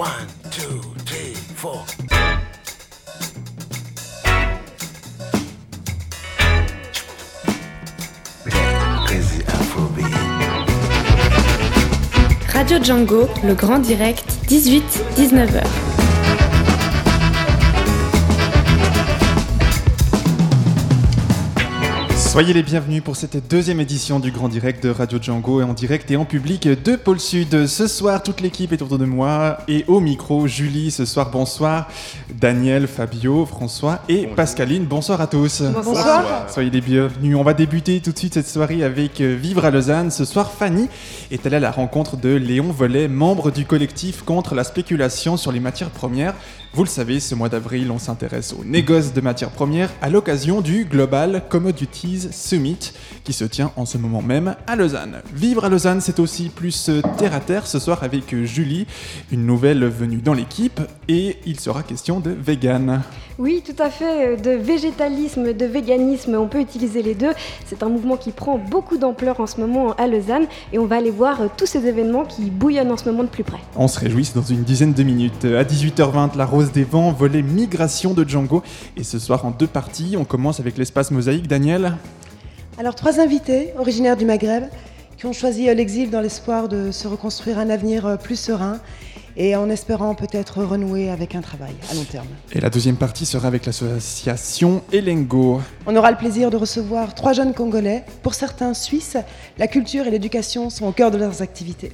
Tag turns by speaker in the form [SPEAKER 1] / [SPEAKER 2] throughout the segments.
[SPEAKER 1] One, two, three, four.
[SPEAKER 2] Radio Django, le grand direct, 18-19h.
[SPEAKER 3] Soyez les bienvenus pour cette deuxième édition du Grand Direct de Radio Django et en direct et en public de Pôle Sud. Ce soir, toute l'équipe est autour de moi et au micro, Julie, ce soir, bonsoir, Daniel, Fabio, François et Pascaline, bonsoir à tous.
[SPEAKER 4] Bonsoir.
[SPEAKER 3] Soyez les bienvenus. On va débuter tout de suite cette soirée avec euh, Vivre à Lausanne. Ce soir, Fanny est allée à la rencontre de Léon Vollet, membre du collectif contre la spéculation sur les matières premières. Vous le savez, ce mois d'avril, on s'intéresse aux négoces de matières premières à l'occasion du Global Commodities Summit qui se tient en ce moment même à Lausanne. Vivre à Lausanne, c'est aussi plus euh, terre à terre ce soir avec euh, Julie, une nouvelle venue dans l'équipe, et il sera question de vegan.
[SPEAKER 4] Oui, tout à fait. De végétalisme, de véganisme, on peut utiliser les deux. C'est un mouvement qui prend beaucoup d'ampleur en ce moment à Lausanne et on va aller voir euh, tous ces événements qui bouillonnent en ce moment de plus près.
[SPEAKER 3] On se réjouit c'est dans une dizaine de minutes. À 18h20, la Rose des Vents, volet Migration de Django. Et ce soir en deux parties, on commence avec l'espace mosaïque. Daniel?
[SPEAKER 5] Alors, trois invités originaires du Maghreb qui ont choisi euh, l'exil dans l'espoir de se reconstruire un avenir euh, plus serein et en espérant peut-être renouer avec un travail à long terme.
[SPEAKER 3] Et la deuxième partie sera avec l'association Elengo.
[SPEAKER 5] On aura le plaisir de recevoir trois jeunes Congolais. Pour certains Suisses, la culture et l'éducation sont au cœur de leurs activités.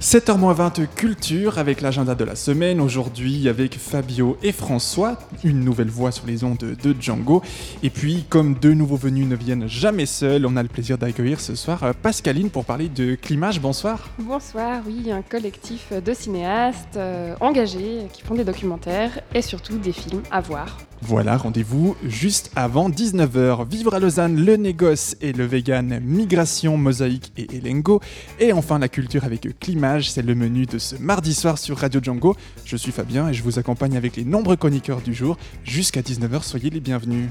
[SPEAKER 3] 7h20 culture avec l'agenda de la semaine. Aujourd'hui avec Fabio et François, une nouvelle voix sur les ondes de Django. Et puis, comme deux nouveaux venus ne viennent jamais seuls, on a le plaisir d'accueillir ce soir euh, Pascaline pour parler de Climage. Bonsoir.
[SPEAKER 6] Bonsoir, oui, un collectif de cinéastes euh, engagés qui font des documentaires et surtout des films à voir.
[SPEAKER 3] Voilà, rendez-vous juste avant 19h. Vivre à Lausanne, le négoce et le vegan, migration, mosaïque et Elengo. Et enfin la culture avec C'est le menu de ce mardi soir sur Radio Django. Je suis Fabien et je vous accompagne avec les nombreux chroniqueurs du jour. Jusqu'à 19h, soyez les bienvenus.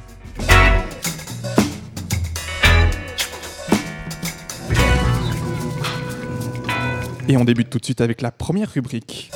[SPEAKER 3] Et on débute tout de suite avec la première rubrique.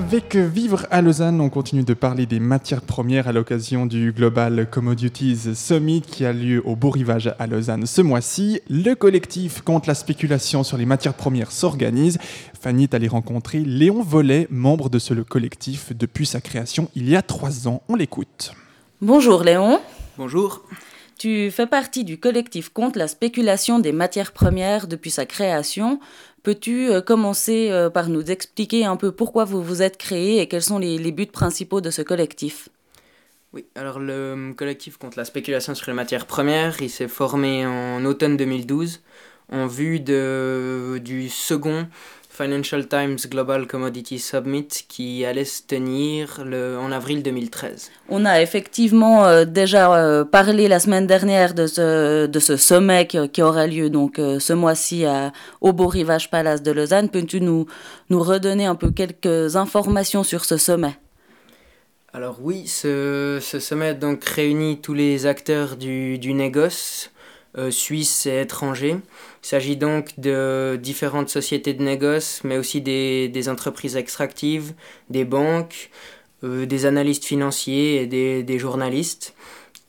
[SPEAKER 3] Avec Vivre à Lausanne, on continue de parler des matières premières à l'occasion du Global Commodities Summit qui a lieu au Beau Rivage à Lausanne ce mois-ci. Le collectif contre la spéculation sur les matières premières s'organise. Fanny est allée rencontrer Léon Vollet, membre de ce collectif depuis sa création il y a trois ans. On l'écoute.
[SPEAKER 7] Bonjour Léon.
[SPEAKER 8] Bonjour.
[SPEAKER 7] Tu fais partie du collectif contre la spéculation des matières premières depuis sa création. Peux-tu euh, commencer euh, par nous expliquer un peu pourquoi vous vous êtes créé et quels sont les, les buts principaux de ce collectif?
[SPEAKER 8] Oui, alors le euh, collectif contre la spéculation sur les matières premières, il s'est formé en automne 2012 en vue de, du second Financial Times Global Commodity Summit qui allait se tenir le, en avril 2013.
[SPEAKER 7] On a effectivement euh, déjà euh, parlé la semaine dernière de ce, de ce sommet qui, qui aura lieu donc euh, ce mois-ci au Beau Rivage Palace de Lausanne. Peux-tu nous, nous redonner un peu quelques informations sur ce sommet?
[SPEAKER 8] Alors oui, ce, ce sommet donc réunit tous les acteurs du, du négoce, euh, suisses et étrangers. Il s'agit donc de différentes sociétés de négoce, mais aussi des, entreprises extractives, des banques, euh, des analystes financiers et des, journalistes.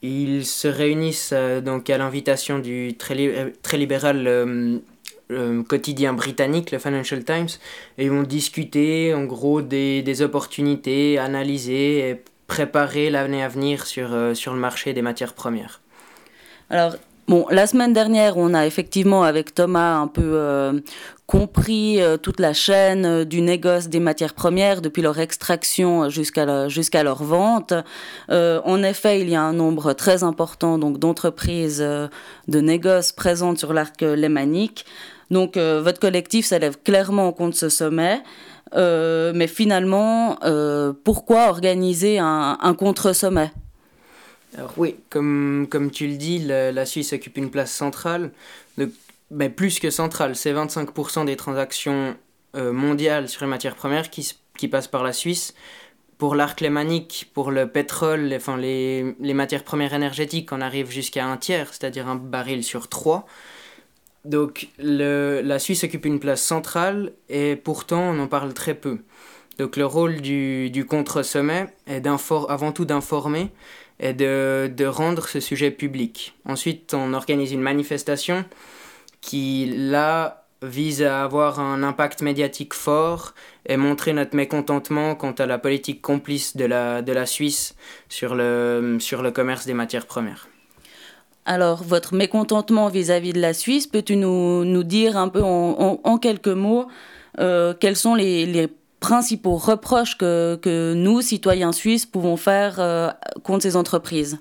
[SPEAKER 8] Ils se réunissent euh, donc à l'invitation du très, euh, libéral quotidien britannique, le Financial Times, et vont discuter en gros des, opportunités, analyser et préparer l'année à venir sur, sur le marché des matières premières.
[SPEAKER 7] Alors, bon, la semaine dernière, on a effectivement, avec Thomas, un peu euh, compris euh, toute la chaîne euh, du négoce des matières premières, depuis leur extraction jusqu'à leur vente. En effet, il y a un nombre très important donc d'entreprises de négoce présentes sur l'arc lémanique. Donc, votre collectif s'élève clairement contre ce sommet. Mais finalement, pourquoi organiser un contre-sommet?
[SPEAKER 8] Alors oui, comme, comme tu le dis, la, Suisse occupe une place centrale, de, mais plus que centrale, c'est 25% des transactions euh, mondiales sur les matières premières qui, qui passent par la Suisse. pour l'arc lémanique, pour le pétrole, les, enfin, les, les matières premières énergétiques, on arrive jusqu'à un tiers, c'est-à-dire un baril sur trois. Donc la Suisse occupe une place centrale et pourtant on en parle très peu. Donc le rôle du, du contre-sommet est avant tout d'informer et de, de, rendre ce sujet public. Ensuite, on organise une manifestation qui, là, vise à avoir un impact médiatique fort et montrer notre mécontentement quant à la politique complice de la, de la Suisse sur le, sur le commerce des matières premières.
[SPEAKER 7] Alors, votre mécontentement vis-à-vis -vis de la Suisse, peux-tu nous, nous, dire un peu en, en, en quelques mots euh, quels sont les, les, principaux reproches que, que, nous, citoyens suisses, pouvons faire euh, contre ces entreprises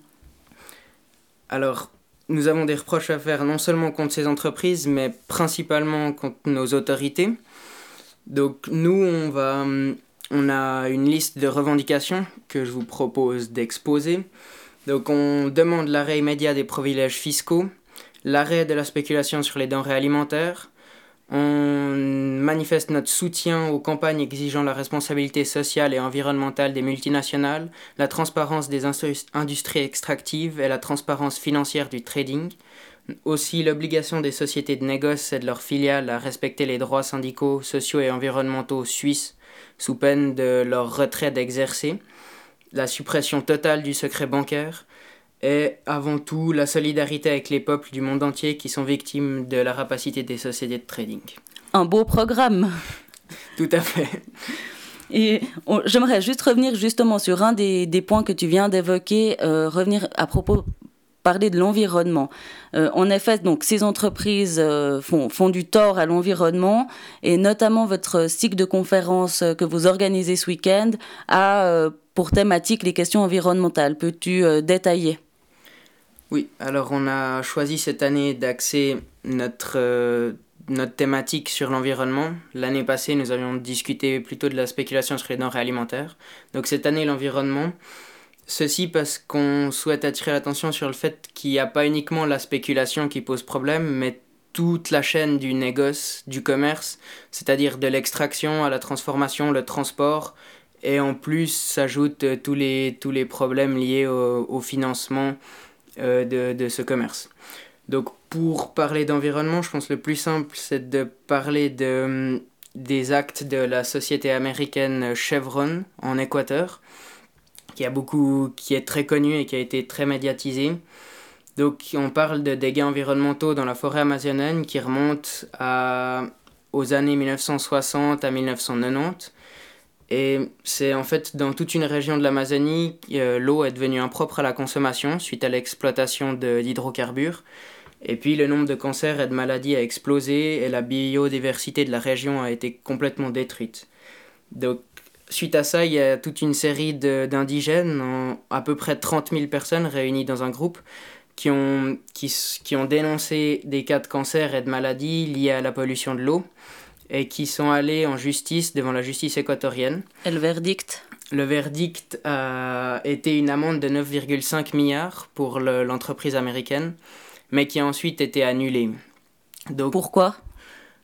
[SPEAKER 8] Alors, nous avons des reproches à faire non seulement contre ces entreprises, mais principalement contre nos autorités. Donc, nous, on, va, on a une liste de revendications que je vous propose d'exposer. Donc on demande l'arrêt immédiat des privilèges fiscaux, l'arrêt de la spéculation sur les denrées alimentaires, on manifeste notre soutien aux campagnes exigeant la responsabilité sociale et environnementale des multinationales, la transparence des industries extractives et la transparence financière du trading. Aussi l'obligation des sociétés de négoce et de leurs filiales à respecter les droits syndicaux, sociaux et environnementaux suisses sous peine de leur retrait d'exercer la suppression totale du secret bancaire et avant tout la solidarité avec les peuples du monde entier qui sont victimes de la rapacité des sociétés de trading.
[SPEAKER 7] Un beau programme.
[SPEAKER 8] Tout à fait.
[SPEAKER 7] Et j'aimerais juste revenir justement sur un des, des points que tu viens d'évoquer, euh, revenir à propos parler de l'environnement. Euh, en effet, donc ces entreprises euh, font, font, du tort à l'environnement et notamment votre cycle de conférences que vous organisez ce week-end a pour thématique les questions environnementales. Peux-tu détailler?
[SPEAKER 8] Oui, alors on a choisi cette année d'axer notre, euh, notre thématique sur l'environnement. L'année passée, nous avions discuté plutôt de la spéculation sur les denrées alimentaires. Donc cette année, l'environnement. Ceci parce qu'on souhaite attirer l'attention sur le fait qu'il n'y a pas uniquement la spéculation qui pose problème, mais toute la chaîne du négoce, du commerce, c'est-à-dire de l'extraction à la transformation, le transport, et en plus s'ajoutent euh, tous les, tous les problèmes liés au, financement de, de ce commerce. Donc pour parler d'environnement, je pense que le plus simple, c'est de parler de, des actes de la société américaine Chevron en Équateur, qui, a beaucoup, qui est très connu et qui a été très médiatisé. Donc on parle de dégâts environnementaux dans la forêt amazonienne qui remontent à, aux années 1960 à 1990 et c'est en fait dans toute une région de l'Amazonie, euh, l'eau est devenue impropre à la consommation suite à l'exploitation d'hydrocarbures. Et puis le nombre de cancers et de maladies a explosé et la biodiversité de la région a été complètement détruite. Donc suite à ça, il y a toute une série d'indigènes, à peu près 30 000 personnes réunies dans un groupe, qui ont, qui, ont dénoncé des cas de cancer et de maladies liés à la pollution de l'eau et qui sont allés en justice devant la justice équatorienne.
[SPEAKER 7] Et le verdict?
[SPEAKER 8] Le verdict a été une amende de 9,5 milliards pour l'entreprise américaine, mais qui a ensuite été annulée.
[SPEAKER 7] Donc, Pourquoi?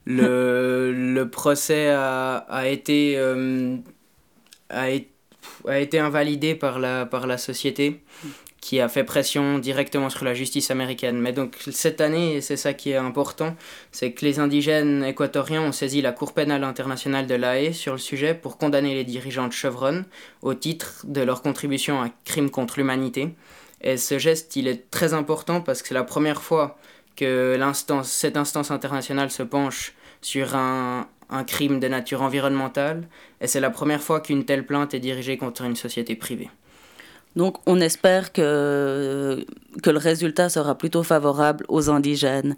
[SPEAKER 8] le, le procès a, a été, euh, a, a été invalidé par la, par la société qui a fait pression directement sur la justice américaine. Mais donc cette année, c'est ça qui est important, c'est que les indigènes équatoriens ont saisi la Cour pénale internationale de l'AE sur le sujet pour condamner les dirigeants de Chevron au titre de leur contribution à crime contre l'humanité. Et ce geste, il est très important parce que c'est la première fois que cette instance internationale se penche sur un crime de nature environnementale, et c'est la première fois qu'une telle plainte est dirigée contre une société privée.
[SPEAKER 7] Donc on espère que, que le résultat sera plutôt favorable aux indigènes.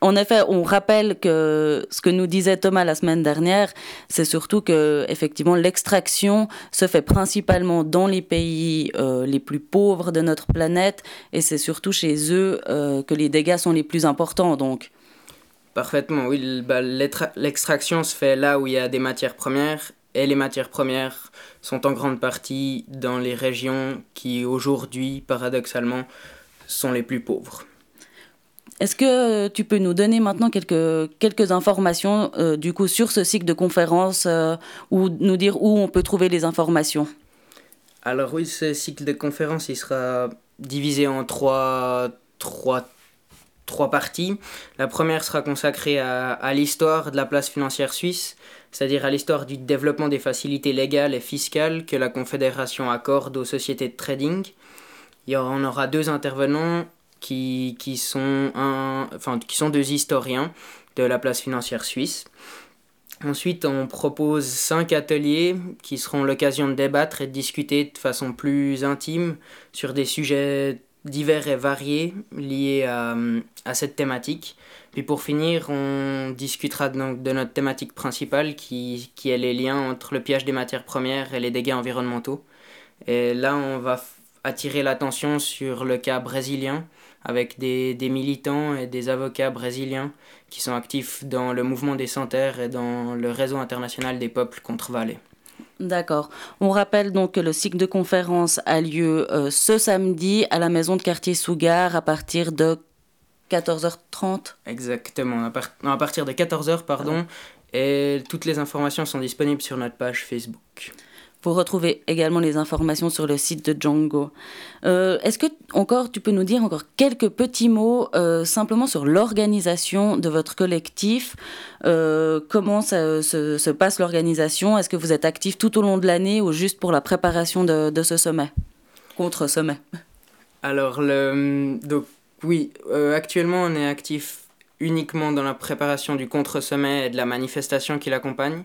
[SPEAKER 7] En effet, on rappelle que ce que nous disait Thomas la semaine dernière, c'est surtout que effectivement l'extraction se fait principalement dans les pays euh, les plus pauvres de notre planète et c'est surtout chez eux euh, que les dégâts sont les plus importants. Donc.
[SPEAKER 8] Parfaitement, oui. Bah, l'extraction se fait là où il y a des matières premières et les matières premières sont en grande partie dans les régions qui aujourd'hui, paradoxalement, sont les plus pauvres.
[SPEAKER 7] Est-ce que tu peux nous donner maintenant quelques, quelques informations euh, du coup sur ce cycle de conférences euh, ou nous dire où on peut trouver les informations?
[SPEAKER 8] Alors oui, ce cycle de conférences, il sera divisé en trois, trois, trois parties. La première sera consacrée à, à l'histoire de la place financière suisse, c'est-à-dire à, l'histoire du développement des facilités légales et fiscales que la Confédération accorde aux sociétés de trading. Il y on aura deux intervenants qui, qui, sont un, enfin, qui sont deux historiens de la place financière suisse. Ensuite, on propose cinq ateliers qui seront l'occasion de débattre et de discuter de façon plus intime sur des sujets divers et variés liés à, à cette thématique. Puis pour finir, on discutera donc de notre thématique principale qui, qui est les liens entre le piège des matières premières et les dégâts environnementaux. Et là, on va attirer l'attention sur le cas brésilien avec des, des, militants et des avocats brésiliens qui sont actifs dans le mouvement des Santerres et dans le réseau international des peuples contre Valais.
[SPEAKER 7] D'accord. On rappelle donc que le cycle de conférence a lieu euh, ce samedi à la maison de quartier Sougar à partir de 14h30.
[SPEAKER 8] Exactement, à, par non, à partir de 14h, pardon. Et toutes les informations sont disponibles sur notre page Facebook.
[SPEAKER 7] Vous retrouvez également les informations sur le site de Django. Euh, Est-ce que encore tu peux nous dire encore quelques petits mots euh, simplement sur l'organisation de votre collectif? Euh, Comment se, se passe l'organisation? Est-ce que vous êtes actif tout au long de l'année ou juste pour la préparation de, de ce sommet? Contre sommet.
[SPEAKER 8] Alors, le, donc, oui, actuellement on est actif uniquement dans la préparation du contre-sommet et de la manifestation qui l'accompagne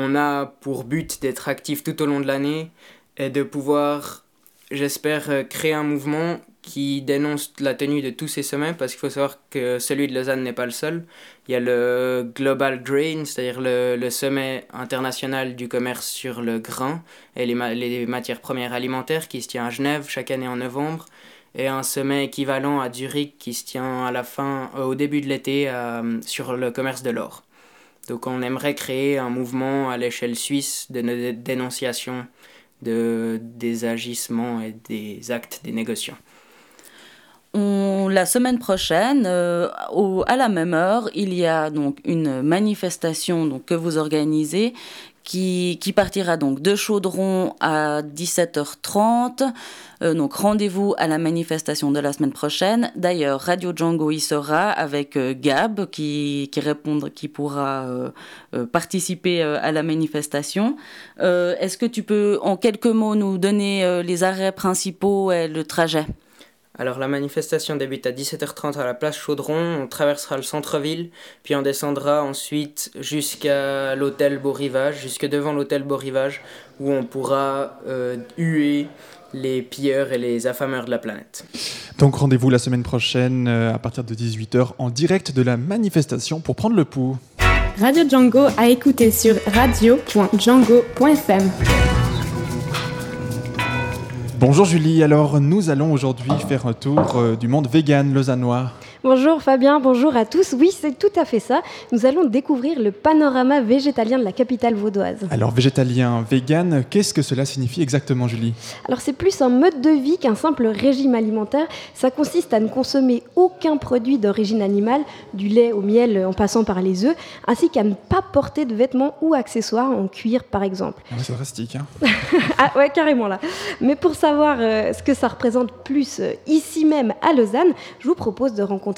[SPEAKER 8] on a pour but d'être actif tout au long de l'année et de pouvoir, j'espère, créer un mouvement qui dénonce la tenue de tous ces sommets parce qu'il faut savoir que celui de Lausanne n'est pas le seul. Il y a le Global Grain, c'est-à-dire le, le, sommet international du commerce sur le grain et les, les matières premières alimentaires qui se tient à Genève chaque année en novembre et un sommet équivalent à Zurich qui se tient à la fin, euh, au début de l'été euh, sur le commerce de l'or. Donc on aimerait créer un mouvement à l'échelle suisse de dénonciation de, des agissements et des actes des négociants.
[SPEAKER 7] La semaine prochaine, euh, à la même heure, il y a donc une manifestation que vous organisez qui, qui, partira donc de Chaudron à 17h30. Euh, donc rendez-vous à la manifestation de la semaine prochaine. D'ailleurs, Radio Django y sera avec euh, Gab qui, qui, répondre, qui pourra euh, euh participer à la manifestation. Est-ce que tu peux en quelques mots nous donner les arrêts principaux et le trajet?
[SPEAKER 8] Alors la manifestation débute à 17h30 à la place Chaudron, on traversera le centre-ville, puis on descendra ensuite jusqu'à l'hôtel Beau Rivage, jusque devant l'hôtel Beau Rivage, où on pourra euh, huer les pilleurs et les affameurs de la planète.
[SPEAKER 3] Donc rendez-vous la semaine prochaine euh, à partir de 18h en direct de la manifestation pour prendre le pouls.
[SPEAKER 2] Radio Django à écouter sur radio.django.fm.
[SPEAKER 3] Bonjour Julie, alors nous allons aujourd'hui faire un tour euh, du monde vegan lausannois.
[SPEAKER 4] Bonjour Fabien, bonjour à tous. Oui, c'est tout à fait ça. Nous allons découvrir le panorama végétalien de la capitale vaudoise.
[SPEAKER 3] Alors végétalien, vegan, qu'est-ce que cela signifie exactement Julie?
[SPEAKER 4] Alors c'est plus un mode de vie qu'un simple régime alimentaire. Ça consiste à ne consommer aucun produit d'origine animale, du lait au miel en passant par les œufs, ainsi qu'à ne pas porter de vêtements ou accessoires en cuir par exemple.
[SPEAKER 3] Ah, c'est drastique. Hein
[SPEAKER 4] ah ouais, carrément là. Mais pour savoir euh, ce que ça représente plus euh, ici même à Lausanne, je vous propose de rencontrer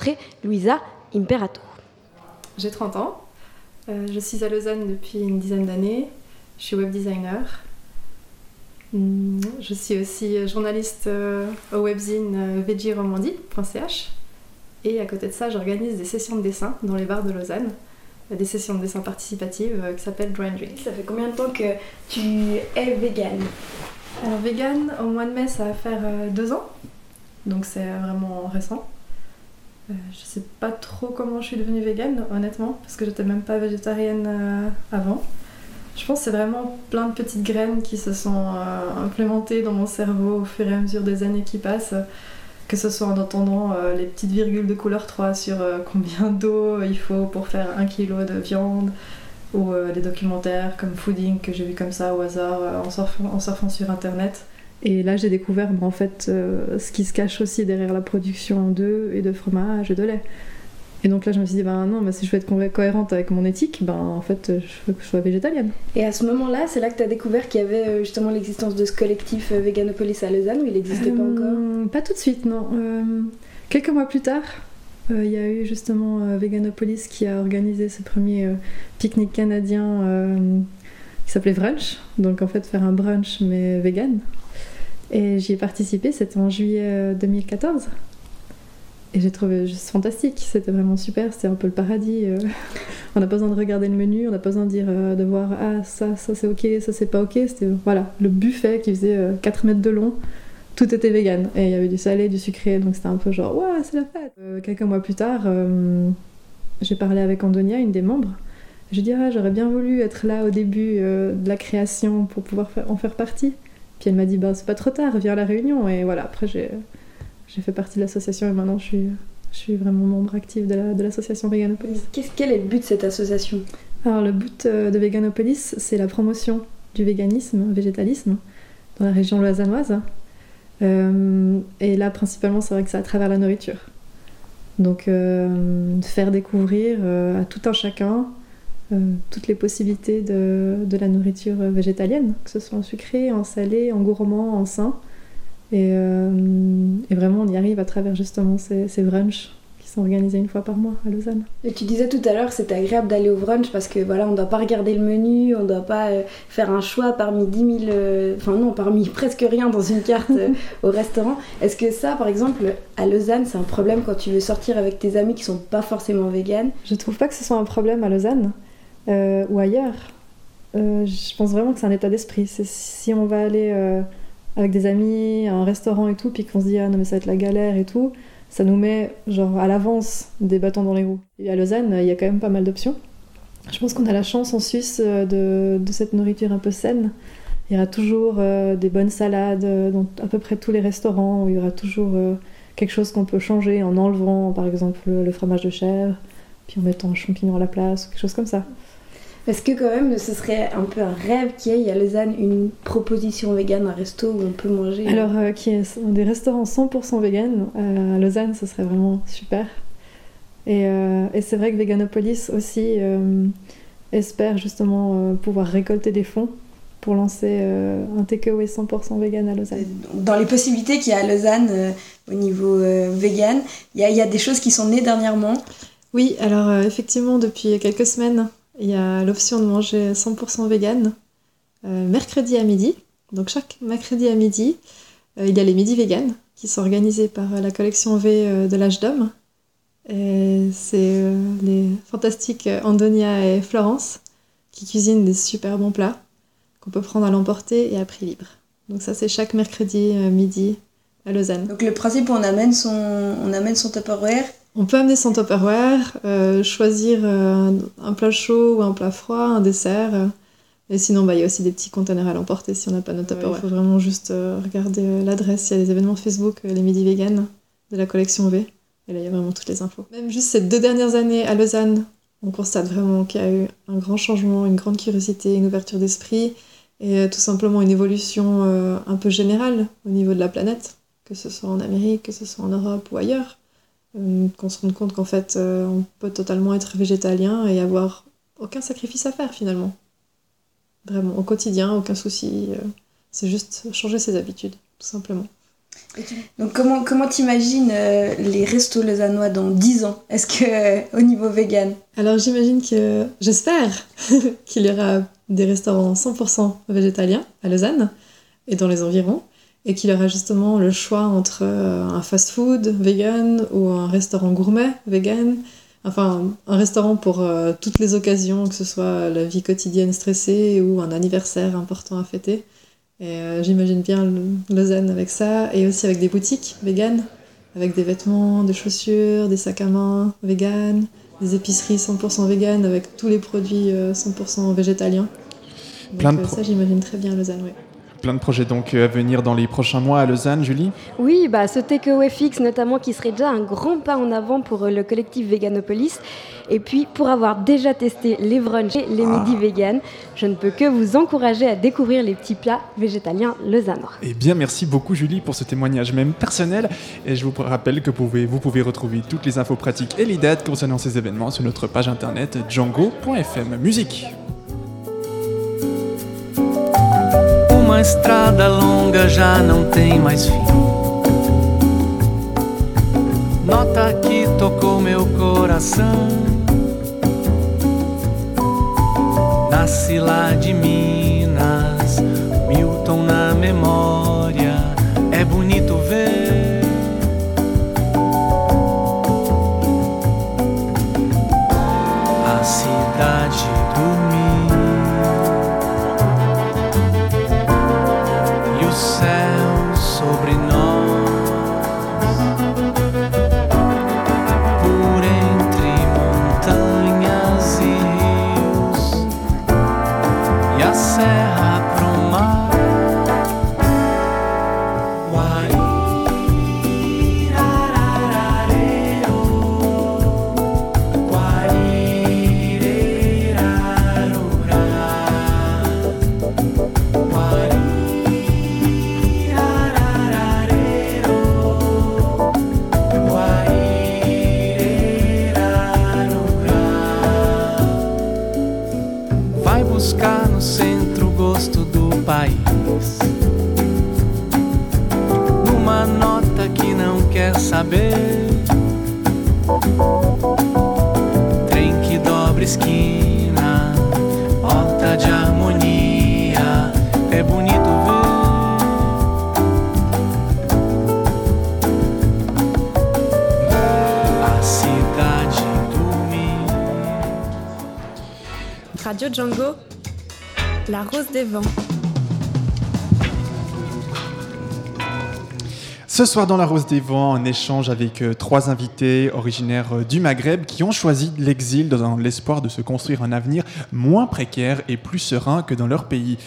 [SPEAKER 4] Luisa Imperato.
[SPEAKER 9] J'ai 30 ans, euh, je suis à Lausanne depuis une dizaine d'années, je suis web designer. Hmm, je suis aussi journaliste euh, au webzine euh, vegiromandie.ch et à côté de ça, j'organise des sessions de dessin dans les bars de Lausanne, des sessions de dessin participatives euh, qui s'appellent Draw and Drink.
[SPEAKER 4] Ça fait combien de temps que tu es vegan
[SPEAKER 9] Alors vegan, au mois de mai, ça va faire euh, deux ans, donc c'est vraiment récent. Euh, je sais pas trop comment je suis devenue végane, honnêtement, parce que j'étais même pas végétarienne euh, avant. Je pense que c'est vraiment plein de petites graines qui se sont euh, implémentées dans mon cerveau au fur et à mesure des années qui passent. Que ce soit en entendant les petites virgules de couleur 3 sur combien d'eau il faut pour faire un kilo de viande, ou des documentaires comme Fooding que j'ai vu comme ça au hasard en, surfant, sur internet. Et là, j'ai découvert en fait euh, ce qui se cache aussi derrière la production d'œufs et de fromage et de lait. Et donc là, je me suis dit, ben non, mais si je veux être cohérente avec mon éthique, ben en fait, je veux que je sois végétalienne.
[SPEAKER 4] Et à ce moment-là, c'est là que tu as découvert qu'il y avait euh, justement l'existence de ce collectif euh, Veganopolis à Lausanne, ou il n'existait pas encore?
[SPEAKER 9] euh, Pas tout de suite, non. quelques mois plus tard, il y a eu justement Veganopolis qui a organisé ce premier pique-nique canadien qui s'appelait Brunch. Donc en fait, faire un brunch mais vegan. Et j'y ai participé, c'était en juillet 2014. Et j'ai trouvé juste fantastique, c'était vraiment super, c'était un peu le paradis. Euh. on n'a pas besoin de regarder le menu, on n'a pas besoin de dire, euh, de voir ah ça, ça c'est ok, ça c'est pas ok. C'était voilà, le buffet qui faisait 4 euh, mètres de long, tout était vegan. Et il y avait du salé, du sucré, donc c'était un peu genre ouais, c'est la fête. quelques mois plus tard, j'ai parlé avec Andonia, une des membres. Je dis ah, j'aurais bien voulu être là au début de la création pour pouvoir en faire partie. Puis elle m'a dit bah c'est pas trop tard, viens à la réunion. Et voilà, après j'ai fait partie de l'association et maintenant je suis, je suis vraiment membre actif de l'association la, Veganopolis.
[SPEAKER 4] quel est le but de cette association?
[SPEAKER 9] Alors le but euh, de Veganopolis, c'est la promotion du véganisme, végétalisme, dans la région loisanoise. Euh, et là, principalement, c'est vrai que c'est à travers la nourriture. Donc, euh, faire découvrir à tout un chacun toutes les possibilités de, de, la nourriture végétalienne, que ce soit en sucré, en salé, en gourmand, en sain. Euh, et, vraiment, on y arrive à travers justement ces, ces brunchs qui sont organisés une fois par mois à Lausanne.
[SPEAKER 4] Et tu disais tout à l'heure c'était agréable d'aller au brunch parce que voilà, on ne doit pas regarder le menu, on ne doit pas euh, faire un choix parmi 10 000, euh, enfin non, parmi presque rien dans une carte au restaurant. Est-ce que ça, par exemple, à Lausanne, c'est un problème quand tu veux sortir avec tes amis qui sont pas forcément véganes?
[SPEAKER 9] Je trouve pas que ce soit un problème à Lausanne ou ailleurs. je pense vraiment que c'est un état d'esprit. Si on va aller avec des amis, un restaurant et tout, puis qu'on se dit ah non mais ça va être la galère et tout, ça nous met genre à l'avance des bâtons dans les roues. Et à Lausanne, il y a quand même pas mal d'options. Je pense qu'on a la chance en Suisse euh, de, de, cette nourriture un peu saine. Il y aura toujours euh, des bonnes salades euh, dans à peu près tous les restaurants, où il y aura toujours quelque chose qu'on peut changer en enlevant par exemple le, le fromage de chèvre, puis en mettant un champignon à la place, ou quelque chose comme ça.
[SPEAKER 4] Est-ce que quand même ce serait un peu un rêve qu'il y ait à Lausanne une proposition végane, un resto où on peut manger
[SPEAKER 9] Alors euh, qu'il y ait des restaurants 100% vegan euh, à Lausanne, ce serait vraiment super. Et, euh, et c'est vrai que Veganopolis aussi espère justement pouvoir récolter des fonds pour lancer un takeaway 100% vegan à Lausanne.
[SPEAKER 4] Dans les possibilités qu'il y a à Lausanne au niveau vegan, il y, y, a des choses qui sont nées dernièrement.
[SPEAKER 9] Oui, alors effectivement depuis quelques semaines, il y a l'option de manger 100% vegan euh, mercredi à midi. Donc chaque mercredi à midi, euh, il y a les midis vegan qui sont organisés par la collection V euh, de l'âge d'homme. C'est les fantastiques Andonia et Florence qui cuisinent des super bons plats qu'on peut prendre à l'emporter et à prix libre. Donc ça c'est chaque mercredi midi à Lausanne.
[SPEAKER 4] Donc le principe on amène son, on amène son
[SPEAKER 9] on peut amener son Tupperware, euh, choisir euh, un plat chaud ou un plat froid, un dessert. et sinon, bah, il y a aussi des petits conteneurs à l'emporter si on n'a pas notre Tupperware. Il faut vraiment juste euh, regarder l'adresse. Il y a des événements Facebook, les Midi Vegan de la collection V. Et là, il y a vraiment toutes les infos. Même juste ces deux dernières années à Lausanne, on constate vraiment qu'il y a eu un grand changement, une grande curiosité, une ouverture d'esprit et tout simplement une évolution un peu générale au niveau de la planète, que ce soit en Amérique, que ce soit en Europe ou ailleurs. Euh, qu'on se rende compte qu'en fait, euh, on peut totalement être végétalien et avoir aucun sacrifice à faire finalement. Vraiment, au quotidien, aucun souci. Euh, c'est juste changer ses habitudes, tout simplement.
[SPEAKER 4] Donc comment comment t'imagines les restos lausannois dans 10 ans? Est-ce que au niveau vegan?
[SPEAKER 9] Alors j'imagine que j'espère qu'il y aura des restaurants 100% végétaliens à Lausanne et dans les environs et qu'il aura justement le choix entre euh, un fast-food vegan ou un restaurant gourmet vegan. Enfin, un restaurant pour euh, toutes les occasions, que ce soit la vie quotidienne stressée ou un anniversaire important à fêter. Et euh, j'imagine bien Lausanne avec ça, et aussi avec des boutiques vegan, avec des vêtements, des chaussures, des sacs à main vegan, des épiceries 100% vegan avec tous les produits 100% végétaliens. Donc, ça, j'imagine très bien Lausanne, oui
[SPEAKER 3] Plein de projets donc euh, à venir dans les prochains mois à Lausanne, Julie
[SPEAKER 4] Oui, bah, ce takeaway fixe notamment qui serait déjà un grand pas en avant pour euh, le collectif Veganopolis. Et puis pour avoir déjà testé les brunchs et les midis vegan, je ne peux que vous encourager à découvrir les petits plats végétaliens lausannois.
[SPEAKER 3] Eh bien, merci beaucoup Julie pour ce témoignage même personnel. Et je vous rappelle que vous pouvez, vous pouvez retrouver toutes les infos pratiques et les dates concernant ces événements sur notre page internet django.fm. Musique
[SPEAKER 10] Uma estrada longa já não tem mais fim. Nota que tocou meu coração. Nasce lá de Minas,
[SPEAKER 3] Ce soir dans la Rose des Vents, en échange avec euh, trois invités originaires euh, du Maghreb qui ont choisi l'exil dans l'espoir de se construire un avenir moins précaire et plus serein que dans leur pays.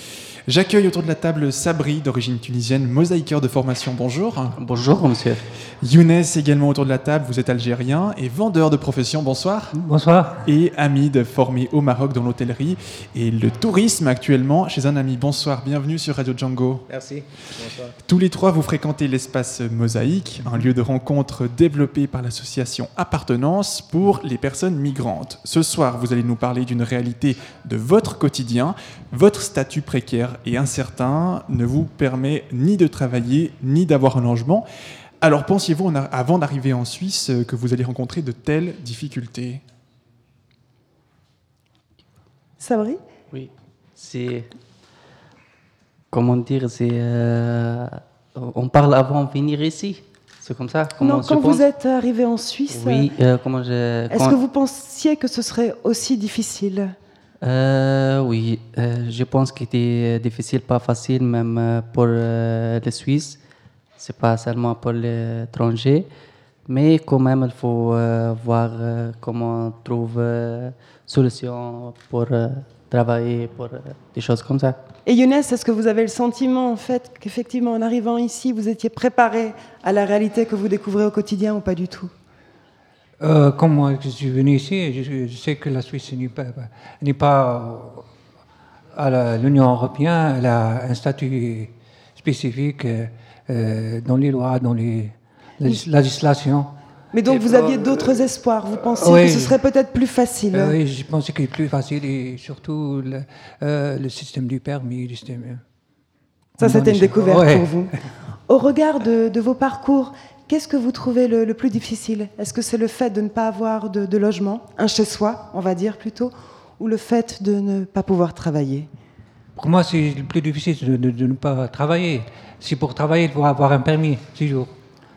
[SPEAKER 3] J'accueille autour de la table Sabri, d'origine tunisienne, mosaïqueur de formation. Bonjour.
[SPEAKER 11] Bonjour, monsieur.
[SPEAKER 3] Younes, également autour de la table, vous êtes algérien et vendeur de profession. Bonsoir.
[SPEAKER 11] Bonsoir.
[SPEAKER 3] Et Hamid, formé au Maroc dans l'hôtellerie et le tourisme actuellement chez un ami. Bonsoir, bienvenue sur Radio Django.
[SPEAKER 11] Merci. Bonsoir.
[SPEAKER 3] Tous les trois, vous fréquentez l'espace Mosaïque, un lieu de rencontre développé par l'association Appartenance pour les personnes migrantes. Ce soir, vous allez nous parler d'une réalité de votre quotidien. Votre statut précaire et incertain ne vous permet ni de travailler ni d'avoir un logement. Alors pensiez-vous, avant d'arriver en Suisse, euh, que vous allez rencontrer de telles difficultés?
[SPEAKER 5] Sabri?
[SPEAKER 11] Oui, c'est. Comment dire C'est. euh, On parle avant de venir ici. C'est comme ça comment
[SPEAKER 5] Non, quand vous êtes arrivé en Suisse,
[SPEAKER 11] Oui, euh, comment je.
[SPEAKER 5] est-ce
[SPEAKER 11] quand-
[SPEAKER 5] que vous pensiez que ce serait aussi difficile?
[SPEAKER 11] Euh, oui, euh, je pense qu'il était difficile, pas facile, même pour euh, les Suisses. C'est pas seulement pour les étrangers, mais quand même, il faut euh, voir euh, comment on trouve euh, solution pour euh, travailler, pour euh, des choses comme ça.
[SPEAKER 5] Et Younes, est-ce que vous avez le sentiment en fait qu'effectivement en arrivant ici, vous étiez préparé à la réalité que vous découvrez au quotidien ou pas du tout?
[SPEAKER 12] Euh, comme moi, je suis venu ici, je, je sais que la Suisse n'est pas, n'est pas à l'Union européenne, elle a un statut spécifique euh, dans les lois, dans les légis- législations.
[SPEAKER 5] Mais donc
[SPEAKER 12] Et
[SPEAKER 5] vous aviez d'autres espoirs, vous pensiez
[SPEAKER 12] Oui.
[SPEAKER 5] que ce serait peut-être plus facile
[SPEAKER 12] Euh, oui, je pense que c'est plus facile et surtout le, euh, le système du permis. Le système,
[SPEAKER 5] Ça, c'était une découverte
[SPEAKER 12] Ouais.
[SPEAKER 5] pour vous. Au regard de, de vos parcours, qu'est-ce que vous trouvez le, le plus difficile? Est-ce que c'est le fait de ne pas avoir de, de logement, un chez-soi, on va dire plutôt, ou le fait de ne pas pouvoir travailler?
[SPEAKER 12] Pour moi, c'est le plus difficile de, de- de ne pas travailler. Si pour travailler, il faut avoir un permis, toujours.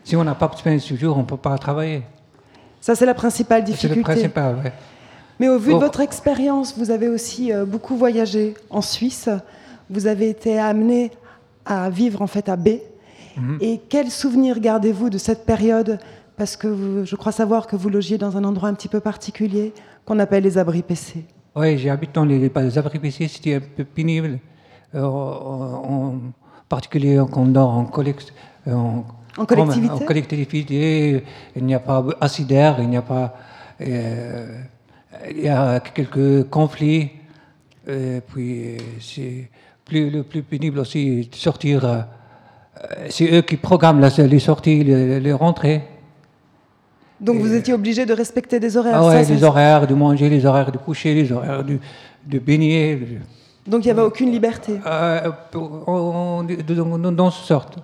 [SPEAKER 12] Si on n'a pas de permis toujours, on ne peut pas travailler.
[SPEAKER 5] Ça, c'est la principale
[SPEAKER 12] C'est
[SPEAKER 5] difficulté.
[SPEAKER 12] le principal, ouais.
[SPEAKER 5] Mais au vu de votre expérience, vous avez aussi euh, beaucoup voyagé en Suisse. Vous avez été amené à vivre en fait à B.
[SPEAKER 12] Mhm.
[SPEAKER 5] Et quels souvenirs gardez-vous de cette période? Parce que vous- je crois savoir que vous logiez dans un endroit un petit peu particulier qu'on appelle les abris PC.
[SPEAKER 12] Oui, j'habite dans les, les abris PC, c'était un peu pénible. Euh, on, particulier quand on dort en, collect, en,
[SPEAKER 5] En collectivité
[SPEAKER 12] en collectivité, il n'y a pas assez d'air, il n'y a pas. euh, il y a quelques conflits. Et puis, c'est plus, le plus pénible aussi de sortir. euh, c'est eux qui programment la- les sorties, les, les rentrées.
[SPEAKER 5] Donc vous étiez obligé de respecter des horaires.
[SPEAKER 12] Ah
[SPEAKER 5] ça,
[SPEAKER 12] ouais,
[SPEAKER 5] c'est-
[SPEAKER 12] les horaires de manger, les horaires de coucher, les horaires de, de baigner.
[SPEAKER 5] Donc il n'y avait aucune liberté.
[SPEAKER 12] Euh, on- on- de- dans ce sorte.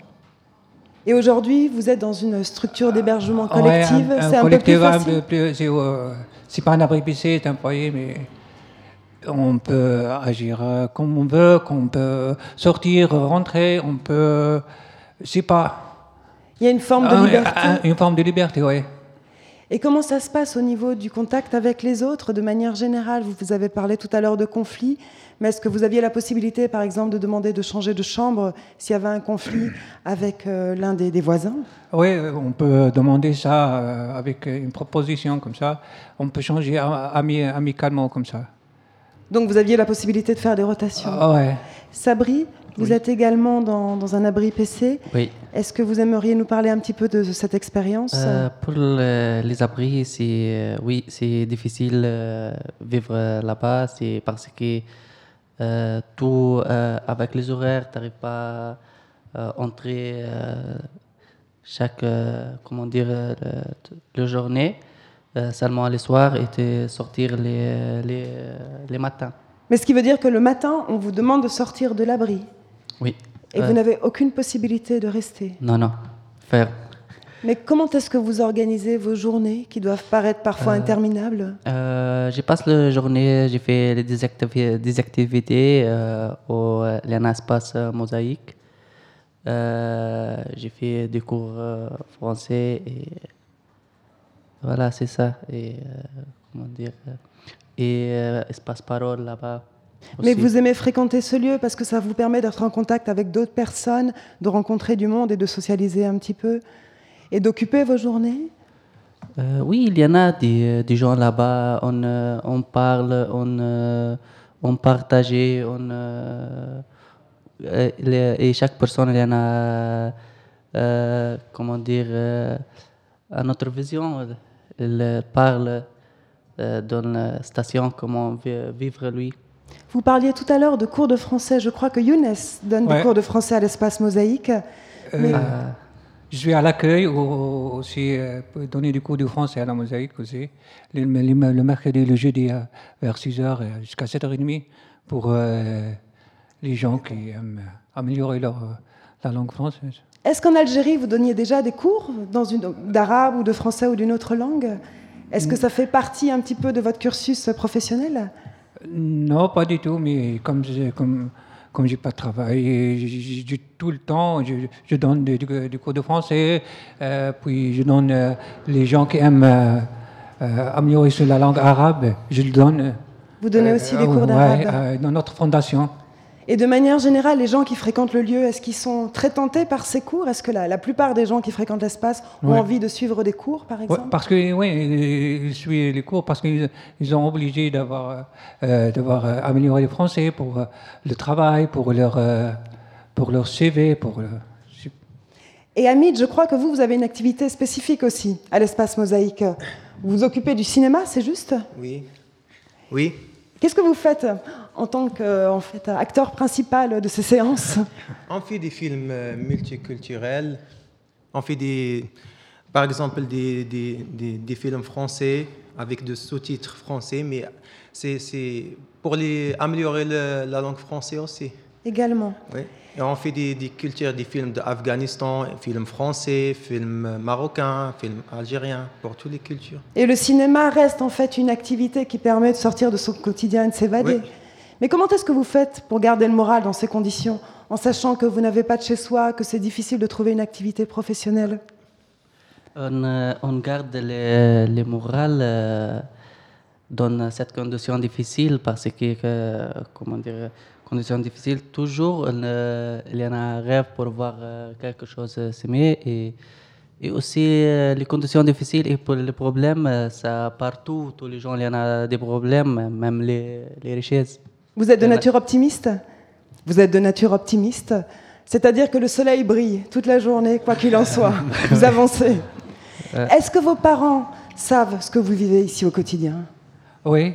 [SPEAKER 5] Et aujourd'hui, vous êtes dans une structure d'hébergement
[SPEAKER 12] Ouais,
[SPEAKER 5] collective.
[SPEAKER 12] un
[SPEAKER 5] c'est un peu plus facile.
[SPEAKER 12] c'est, euh, pas un abri c'est un foyer, mais on peut agir euh, comme on veut, qu'on peut sortir, rentrer, on peut. C'est pas.
[SPEAKER 5] Il y a une forme de liberté.
[SPEAKER 12] un- une forme de liberté, oui.
[SPEAKER 5] Et comment ça se passe au niveau du contact avec les autres de manière générale? Vous avez parlé tout à l'heure de conflits, mais est-ce que vous aviez la possibilité, par exemple, de demander de changer de chambre s'il y avait un conflit avec euh, l'un des, des voisins?
[SPEAKER 12] Oui, on peut demander ça euh, avec une proposition comme ça. On peut changer ami- amicalement comme ça.
[SPEAKER 5] Donc vous aviez la possibilité de faire des rotations.
[SPEAKER 12] Ah ouais.
[SPEAKER 5] Sabri, vous êtes également dans, dans un abri PC.
[SPEAKER 11] Oui.
[SPEAKER 5] Est-ce que vous aimeriez nous parler un petit peu de, de cette expérience?
[SPEAKER 11] Euh, pour le- les abris, c'est euh, oui, c'est difficile euh, vivre là-bas, c'est parce que euh, tout avec les horaires, tu n'arrives pas à entrer chaque comment dire le, le journée, seulement les soirs et sortir les les, les matins.
[SPEAKER 5] Mais ce qui veut dire que le matin, on vous demande de sortir de l'abri.
[SPEAKER 11] Oui.
[SPEAKER 5] Et
[SPEAKER 11] Euh,
[SPEAKER 5] vous n'avez aucune possibilité de rester.
[SPEAKER 11] Non non, faire.
[SPEAKER 5] Mais comment est-ce que vous organisez vos journées qui doivent paraître parfois
[SPEAKER 11] Euh,
[SPEAKER 5] interminables
[SPEAKER 11] Euh, je passe la journée, j'ai fait des, activi- des activités euh, au euh, l'ENA Espace euh, Mosaïque. Euh, j'ai fait des cours euh, français et voilà, c'est ça. Et euh, comment dire euh, Et euh, Espace Parole là-bas.
[SPEAKER 5] Mais vous aimez fréquenter ce lieu parce que ça vous permet d'être en contact avec d'autres personnes, de rencontrer du monde et de socialiser un petit peu et d'occuper vos journées?
[SPEAKER 11] Euh, oui, il y en a des, des gens là-bas. On, euh, on parle, on, euh, on partage, on, euh, euh, les- et chaque personne, il y en a, euh, comment dire, euh, une autre vision. Il parle euh, dans la station, comment vi- vivre lui.
[SPEAKER 5] Vous parliez tout à l'heure de cours de français. Je crois que Younes donne des cours de français à l'espace Mosaïque. Mais-
[SPEAKER 12] Euh, je suis à l'accueil au- aussi euh, pour donner des cours de français à la mosaïque aussi. Le, le- le mercredi le jeudi euh, vers 6h jusqu'à 7h30 pour euh, les gens qui aiment améliorer leur, la langue française.
[SPEAKER 5] Est-ce qu'en Algérie, vous donniez déjà des cours d'arabe ou de français ou d'une autre langue? Est-ce que ça fait partie un petit peu de votre cursus professionnel?
[SPEAKER 12] Non, pas du tout, mais comme je comme, comme j'ai pas de travail, j'ai- tout le temps, je, je donne des, cours de français, euh, puis je donne euh, les gens qui aiment euh, améliorer sur la langue arabe, je le donne.
[SPEAKER 5] Vous donnez aussi des cours
[SPEAKER 12] ouais,
[SPEAKER 5] d'arabe?
[SPEAKER 12] euh, dans notre fondation.
[SPEAKER 5] Et de manière générale, les gens qui fréquentent le lieu, est-ce qu'ils sont très tentés par ces cours? Est-ce que la, la plupart des gens qui fréquentent l'espace ont
[SPEAKER 12] Ouais.
[SPEAKER 5] envie de suivre des cours, par
[SPEAKER 12] Ouais,
[SPEAKER 5] exemple?
[SPEAKER 12] parce que oui, ils suivent les cours parce qu'ils ils sont obligés d'avoir euh, d'avoir euh, amélioré le français pour euh, le travail, pour leur euh, pour leur CV, pour le-
[SPEAKER 5] Et Hamid, je crois que vous, vous avez une activité spécifique aussi à l'espace Mosaïque. Vous vous occupez du cinéma, c'est juste?
[SPEAKER 13] Oui. Oui.
[SPEAKER 5] Qu'est-ce que vous faites? En tant que en fait, acteur principal de ces séances
[SPEAKER 13] On fait des films euh, multiculturels. On fait des, par exemple des, des, des- des films français avec des sous-titres français, mais c'est c'est pour les, améliorer le- la langue française aussi.
[SPEAKER 5] également
[SPEAKER 13] Oui. Et on fait des, des cultures, des films d'Afghanistan, films français, films marocains, films algériens, pour toutes les cultures.
[SPEAKER 5] Et le cinéma reste en fait une activité qui permet de sortir de son quotidien et de s'évader.
[SPEAKER 13] Oui.
[SPEAKER 5] Mais comment est-ce que vous faites pour garder le moral dans ces conditions, en sachant que vous n'avez pas de chez soi, que c'est difficile de trouver une activité professionnelle?
[SPEAKER 11] On, euh, on garde le, moral euh, dans cette condition difficile parce que, comment dire, condition difficile, toujours euh, il y en a un rêve pour voir quelque chose s'aimer et, aussi les conditions difficiles et pour les problèmes, ça partout, tous les gens, il y en a des problèmes, même les, les richesses.
[SPEAKER 5] Vous êtes de
[SPEAKER 11] Il y en a-
[SPEAKER 5] nature optimiste? Vous êtes de nature optimiste? C'est-à-dire que le soleil brille toute la journée, quoi qu'il en soit. vous avancez.
[SPEAKER 12] Euh.
[SPEAKER 5] Est-ce que vos parents savent ce que vous vivez ici au quotidien?
[SPEAKER 12] Oui,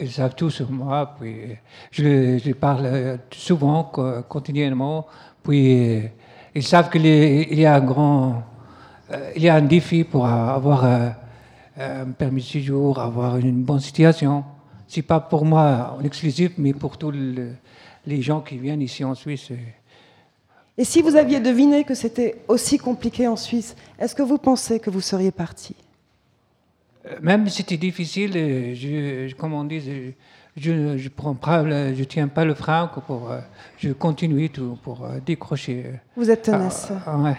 [SPEAKER 12] ils savent tout sur moi. Puis je, je parle euh, souvent, co- continuellement. Puis euh, ils savent qu'il y a un grand, il y a un défi pour avoir un permis de séjour, avoir une bonne situation. C'est pas pour moi en exclusif, mais pour tous le- les gens qui viennent ici en Suisse. euh,
[SPEAKER 5] Et si vous aviez deviné que c'était aussi compliqué en Suisse, est-ce que vous pensez que vous seriez parti?
[SPEAKER 12] Euh, Même si c'était difficile, euh, je, je- comme on dit, je, je, je prends pas, le- je tiens pas le frein pour, je continue tout pour décrocher.
[SPEAKER 5] Vous êtes tenace.
[SPEAKER 12] Ah, ouais.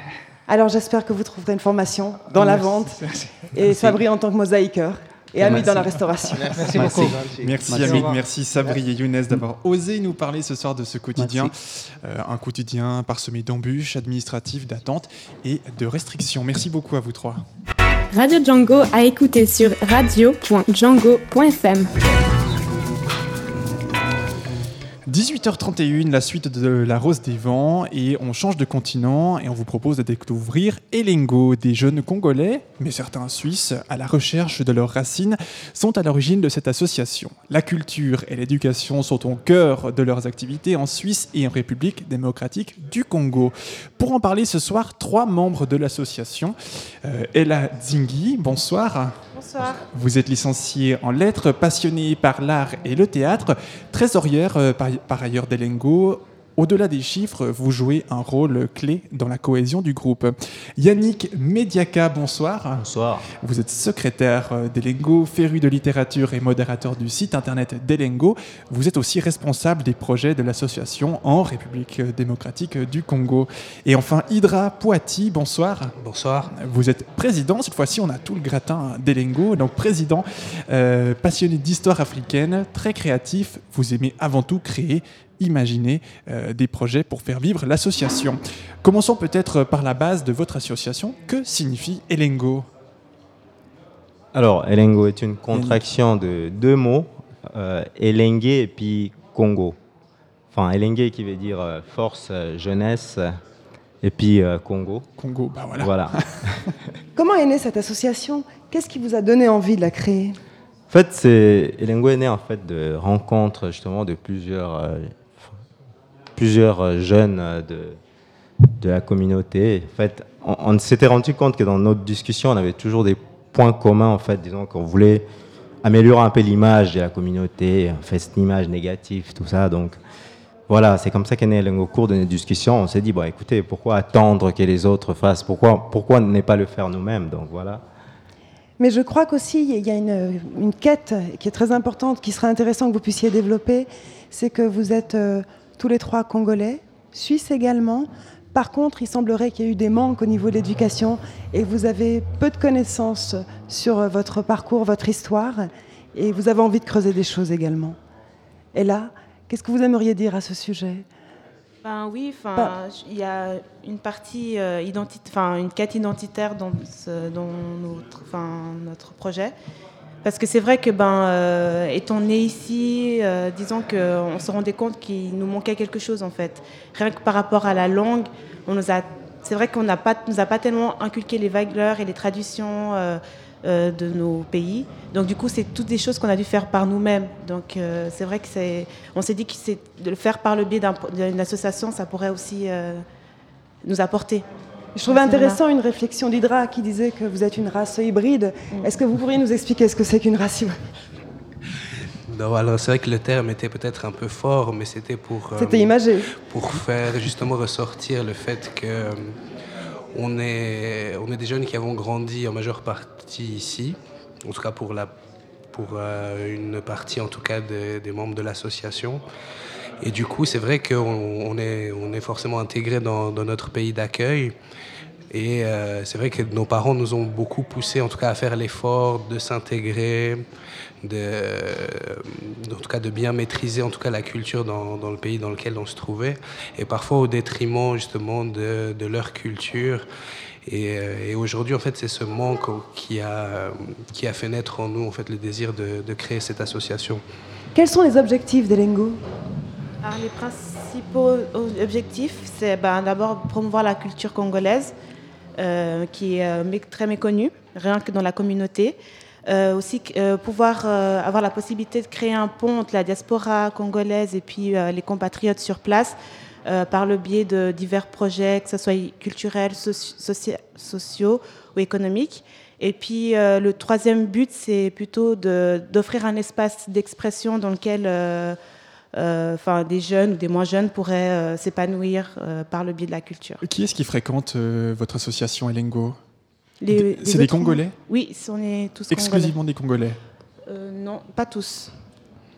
[SPEAKER 5] Alors j'espère que vous trouverez une formation dans la vente
[SPEAKER 12] Merci.
[SPEAKER 5] et. Sabri en tant que mosaïqueur et ami
[SPEAKER 3] Merci.
[SPEAKER 5] dans la restauration.
[SPEAKER 12] Merci beaucoup.
[SPEAKER 3] Merci
[SPEAKER 12] Merci.
[SPEAKER 3] Hamid, merci Sabri et Younes d'avoir osé nous parler ce soir de ce quotidien. Euh, un quotidien parsemé d'embûches administratives, d'attentes et de restrictions. Merci beaucoup à vous trois.
[SPEAKER 2] Radio Django à écouter sur radio.django.fm.
[SPEAKER 3] 18h31, la suite de La Rose des Vents, et on change de continent et on vous propose de découvrir Elengo, des jeunes Congolais, mais certains Suisses, à la recherche de leurs racines, sont à l'origine de cette association. La culture et l'éducation sont au cœur de leurs activités en Suisse et en République démocratique du Congo. Pour en parler ce soir, trois membres de l'association. Euh, Ella Zinghi, bonsoir.
[SPEAKER 14] Bonsoir.
[SPEAKER 3] Vous êtes licenciée en lettres, passionnée par l'art et le théâtre, trésorière euh, par, par ailleurs d'Elengo. Au-delà des chiffres, vous jouez un rôle clé dans la cohésion du groupe. Yannick Mediaka, bonsoir.
[SPEAKER 15] Bonsoir.
[SPEAKER 3] Vous êtes secrétaire d'Elengo, féru de littérature et modérateur du site internet d'Elengo. Vous êtes aussi responsable des projets de l'association en République démocratique du Congo. Et enfin, Hydra Poati, bonsoir.
[SPEAKER 15] Bonsoir.
[SPEAKER 3] Vous êtes président, cette fois-ci on a tout le gratin d'Elengo, donc président, euh, passionné d'histoire africaine, très créatif, vous aimez avant tout créer, imaginer euh, des projets pour faire vivre l'association. Commençons peut-être par la base de votre association. Que signifie Elengo?
[SPEAKER 15] Alors, Elengo est une contraction de deux mots, euh, Elengue et puis Congo. Enfin, Elengue qui veut dire euh, force, euh, jeunesse, et puis euh, Congo.
[SPEAKER 3] Congo, bah voilà.
[SPEAKER 15] Voilà.
[SPEAKER 5] Comment est née cette association? Qu'est-ce qui vous a donné envie de la créer?
[SPEAKER 15] En fait, c'est Elengo est né en fait de rencontres justement de plusieurs euh, plusieurs euh, jeunes euh, de de la communauté. En fait, on, s'était rendu compte que dans notre discussion, on avait toujours des points communs en fait, disons qu'on voulait améliorer un peu l'image de la communauté, en fait, cette image négative, tout ça. Donc voilà, c'est comme ça qu'est né. Au cours de nos discussions, on s'est dit bon, écoutez, pourquoi attendre que les autres fassent? Pourquoi pourquoi ne pas le faire nous-mêmes? Donc voilà.
[SPEAKER 5] Mais je crois qu'aussi, il y a une, une quête qui est très importante, qui serait intéressant que vous puissiez développer, c'est que vous êtes euh, tous les trois congolais, suisses également. Par contre, il semblerait qu'il y ait eu des manques au niveau de l'éducation et vous avez peu de connaissances sur euh, votre parcours, votre histoire, et vous avez envie de creuser des choses également. Et là, qu'est-ce que vous aimeriez dire à ce sujet?
[SPEAKER 14] Ben oui, enfin, il y a une partie euh, identi- enfin une quête identitaire dans, ce- dans notre, notre projet. Parce que c'est vrai que ben, euh, étant né ici, euh, disons qu'on se rendait compte qu'il nous manquait quelque chose en fait. Rien que par rapport à la langue, c'est vrai qu'on n'a pas, nous a pas tellement inculqué les valeurs et les traditions euh, de nos pays. Donc du coup, c'est toutes des choses qu'on a dû faire par nous-mêmes. Donc c'est vrai que c'est, on s'est dit que c'est de le faire par le biais d'un- d'une association, ça pourrait aussi nous apporter.
[SPEAKER 5] Je trouvais intéressant une réflexion d'Hydra qui disait que vous êtes une race hybride. Est-ce que vous pourriez nous expliquer ce que c'est qu'une race hybride?
[SPEAKER 16] Non, alors c'est vrai que le terme était peut-être un peu fort, mais c'était pour. euh,
[SPEAKER 5] C'était imagé.
[SPEAKER 16] Pour faire justement ressortir le fait que euh, on est, on est des jeunes qui avons grandi en majeure partie ici, en tout cas pour la, pour euh, une partie en tout cas des membres de l'association. Et du coup, c'est vrai qu'on on est, on est forcément intégré dans, notre pays d'accueil. Et euh, c'est vrai que nos parents nous ont beaucoup poussé, en tout cas, à faire l'effort de s'intégrer, de, en tout cas, de bien maîtriser, en tout cas, la culture dans, le pays dans lequel on se trouvait, et parfois au détriment justement de, leur culture. Et, euh, et aujourd'hui, en fait, c'est ce manque qui a, qui a fait naître en nous, en fait, le désir de, de créer cette association.
[SPEAKER 5] Quels sont les objectifs d'Elengo
[SPEAKER 14] Les principaux objectifs, c'est ben, d'abord promouvoir la culture congolaise, euh, qui est euh, très méconnue, rien que dans la communauté. Euh, aussi pouvoir avoir la possibilité de créer un pont entre la diaspora congolaise et puis les compatriotes sur place par le biais de divers projets, que ce soit culturels, soci- socia- sociaux ou économiques. Et puis le troisième but, c'est plutôt d'offrir un espace d'expression dans lequel enfin, des jeunes ou des moins jeunes pourraient euh, s'épanouir euh, par le biais de la culture.
[SPEAKER 3] Qui est-ce qui fréquente euh, votre association Elengo? C'est des Congolais?
[SPEAKER 14] Oui, on est tous
[SPEAKER 3] Exclusivement des Congolais?
[SPEAKER 14] Euh, non, pas tous.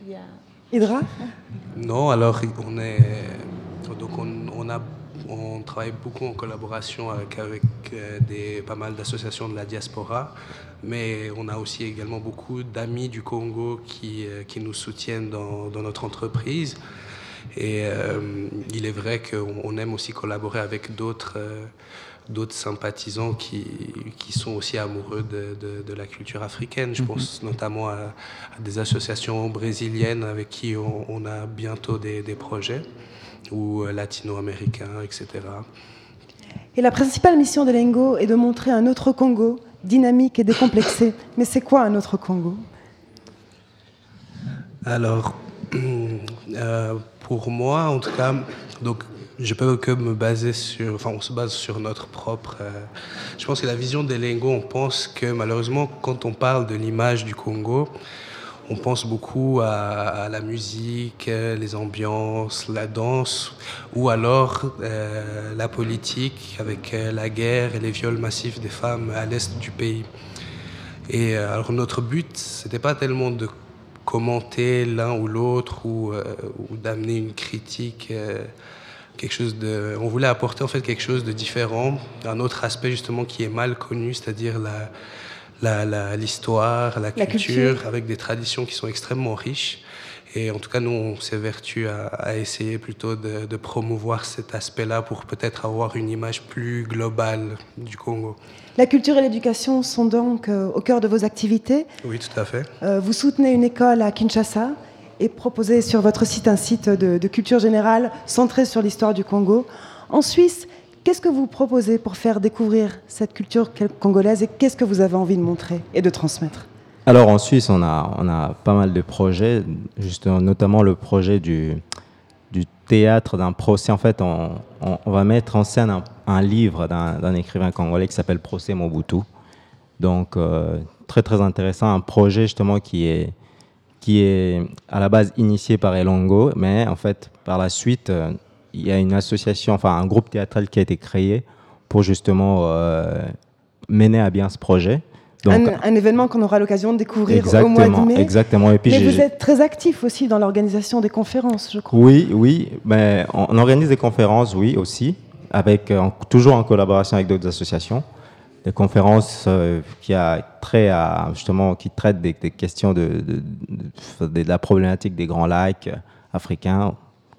[SPEAKER 14] Il y a-
[SPEAKER 5] Hydra?
[SPEAKER 16] Non, alors on est donc on, on a on travaille beaucoup en collaboration avec, avec euh, des, pas mal d'associations de la diaspora, mais on a aussi également beaucoup d'amis du Congo qui, euh, qui nous soutiennent dans, dans notre entreprise. Et euh, il est vrai qu'on on aime aussi collaborer avec d'autres euh, d'autres sympathisants qui, qui sont aussi amoureux de, de- de la culture africaine. Je
[SPEAKER 3] Mhm.
[SPEAKER 16] pense notamment à, à des associations brésiliennes avec qui on, on a bientôt des, des projets, ou euh, latino-américains, etc.
[SPEAKER 5] Et la principale mission de Lengo est de montrer un autre Congo, dynamique et décomplexé. Mais c'est quoi un autre Congo?
[SPEAKER 16] Alors, euh, pour moi, en tout cas, donc, je peux que me baser sur, enfin, on se base sur notre propre. euh, je pense que la vision des lingots, on pense que malheureusement, quand on parle de l'image du Congo, on pense beaucoup à, la musique, euh, les ambiances, la danse, ou alors euh, la politique avec euh, la guerre et les viols massifs des femmes à l'est du pays. Et alors notre but, c'était pas tellement de commenter l'un ou l'autre ou, d'amener une critique, quelque chose de. On voulait apporter en fait quelque chose de différent, un autre aspect justement qui est mal connu, c'est-à-dire la la- l'histoire, la,
[SPEAKER 5] La
[SPEAKER 16] culture,
[SPEAKER 5] culture.
[SPEAKER 16] avec des traditions qui sont extrêmement riches. Et en tout cas, nous, on s'évertue à, à essayer plutôt de, de promouvoir cet aspect-là pour peut-être avoir une image plus globale du Congo.
[SPEAKER 5] La culture et l'éducation sont donc euh, au cœur de vos activités.
[SPEAKER 16] Oui, tout à fait.
[SPEAKER 5] Euh, vous soutenez une école à Kinshasa et proposez sur votre site un site de, de culture générale centré sur l'histoire du Congo. En Suisse, qu'est-ce que vous proposez pour faire découvrir cette culture congolaise et qu'est-ce que vous avez envie de montrer et de transmettre?
[SPEAKER 15] Alors en Suisse, on a, on a pas mal de projets, justement, notamment le projet du, du théâtre d'un procès. En fait, on, on- va mettre en scène un, livre d'un d'un écrivain congolais qui s'appelle Procès Mobutu. Donc euh, très très intéressant, un projet justement qui est, qui est à la base initié par Elongo, mais en fait par la suite, euh, il y a une association, enfin un groupe théâtral qui a été créé pour justement euh, mener à bien ce projet. Donc,
[SPEAKER 5] un, un événement qu'on aura l'occasion de découvrir au mois de mai.
[SPEAKER 15] exactement. Et puis
[SPEAKER 5] Mais vous êtes très actif aussi dans l'organisation des conférences, je crois.
[SPEAKER 15] Oui, oui. Mais on on organise des conférences, oui, aussi, avec, euh, toujours en collaboration avec d'autres associations. Des conférences euh, qui, a trait à, justement, qui traitent des, des questions de, de- de- de la problématique des grands lacs africains,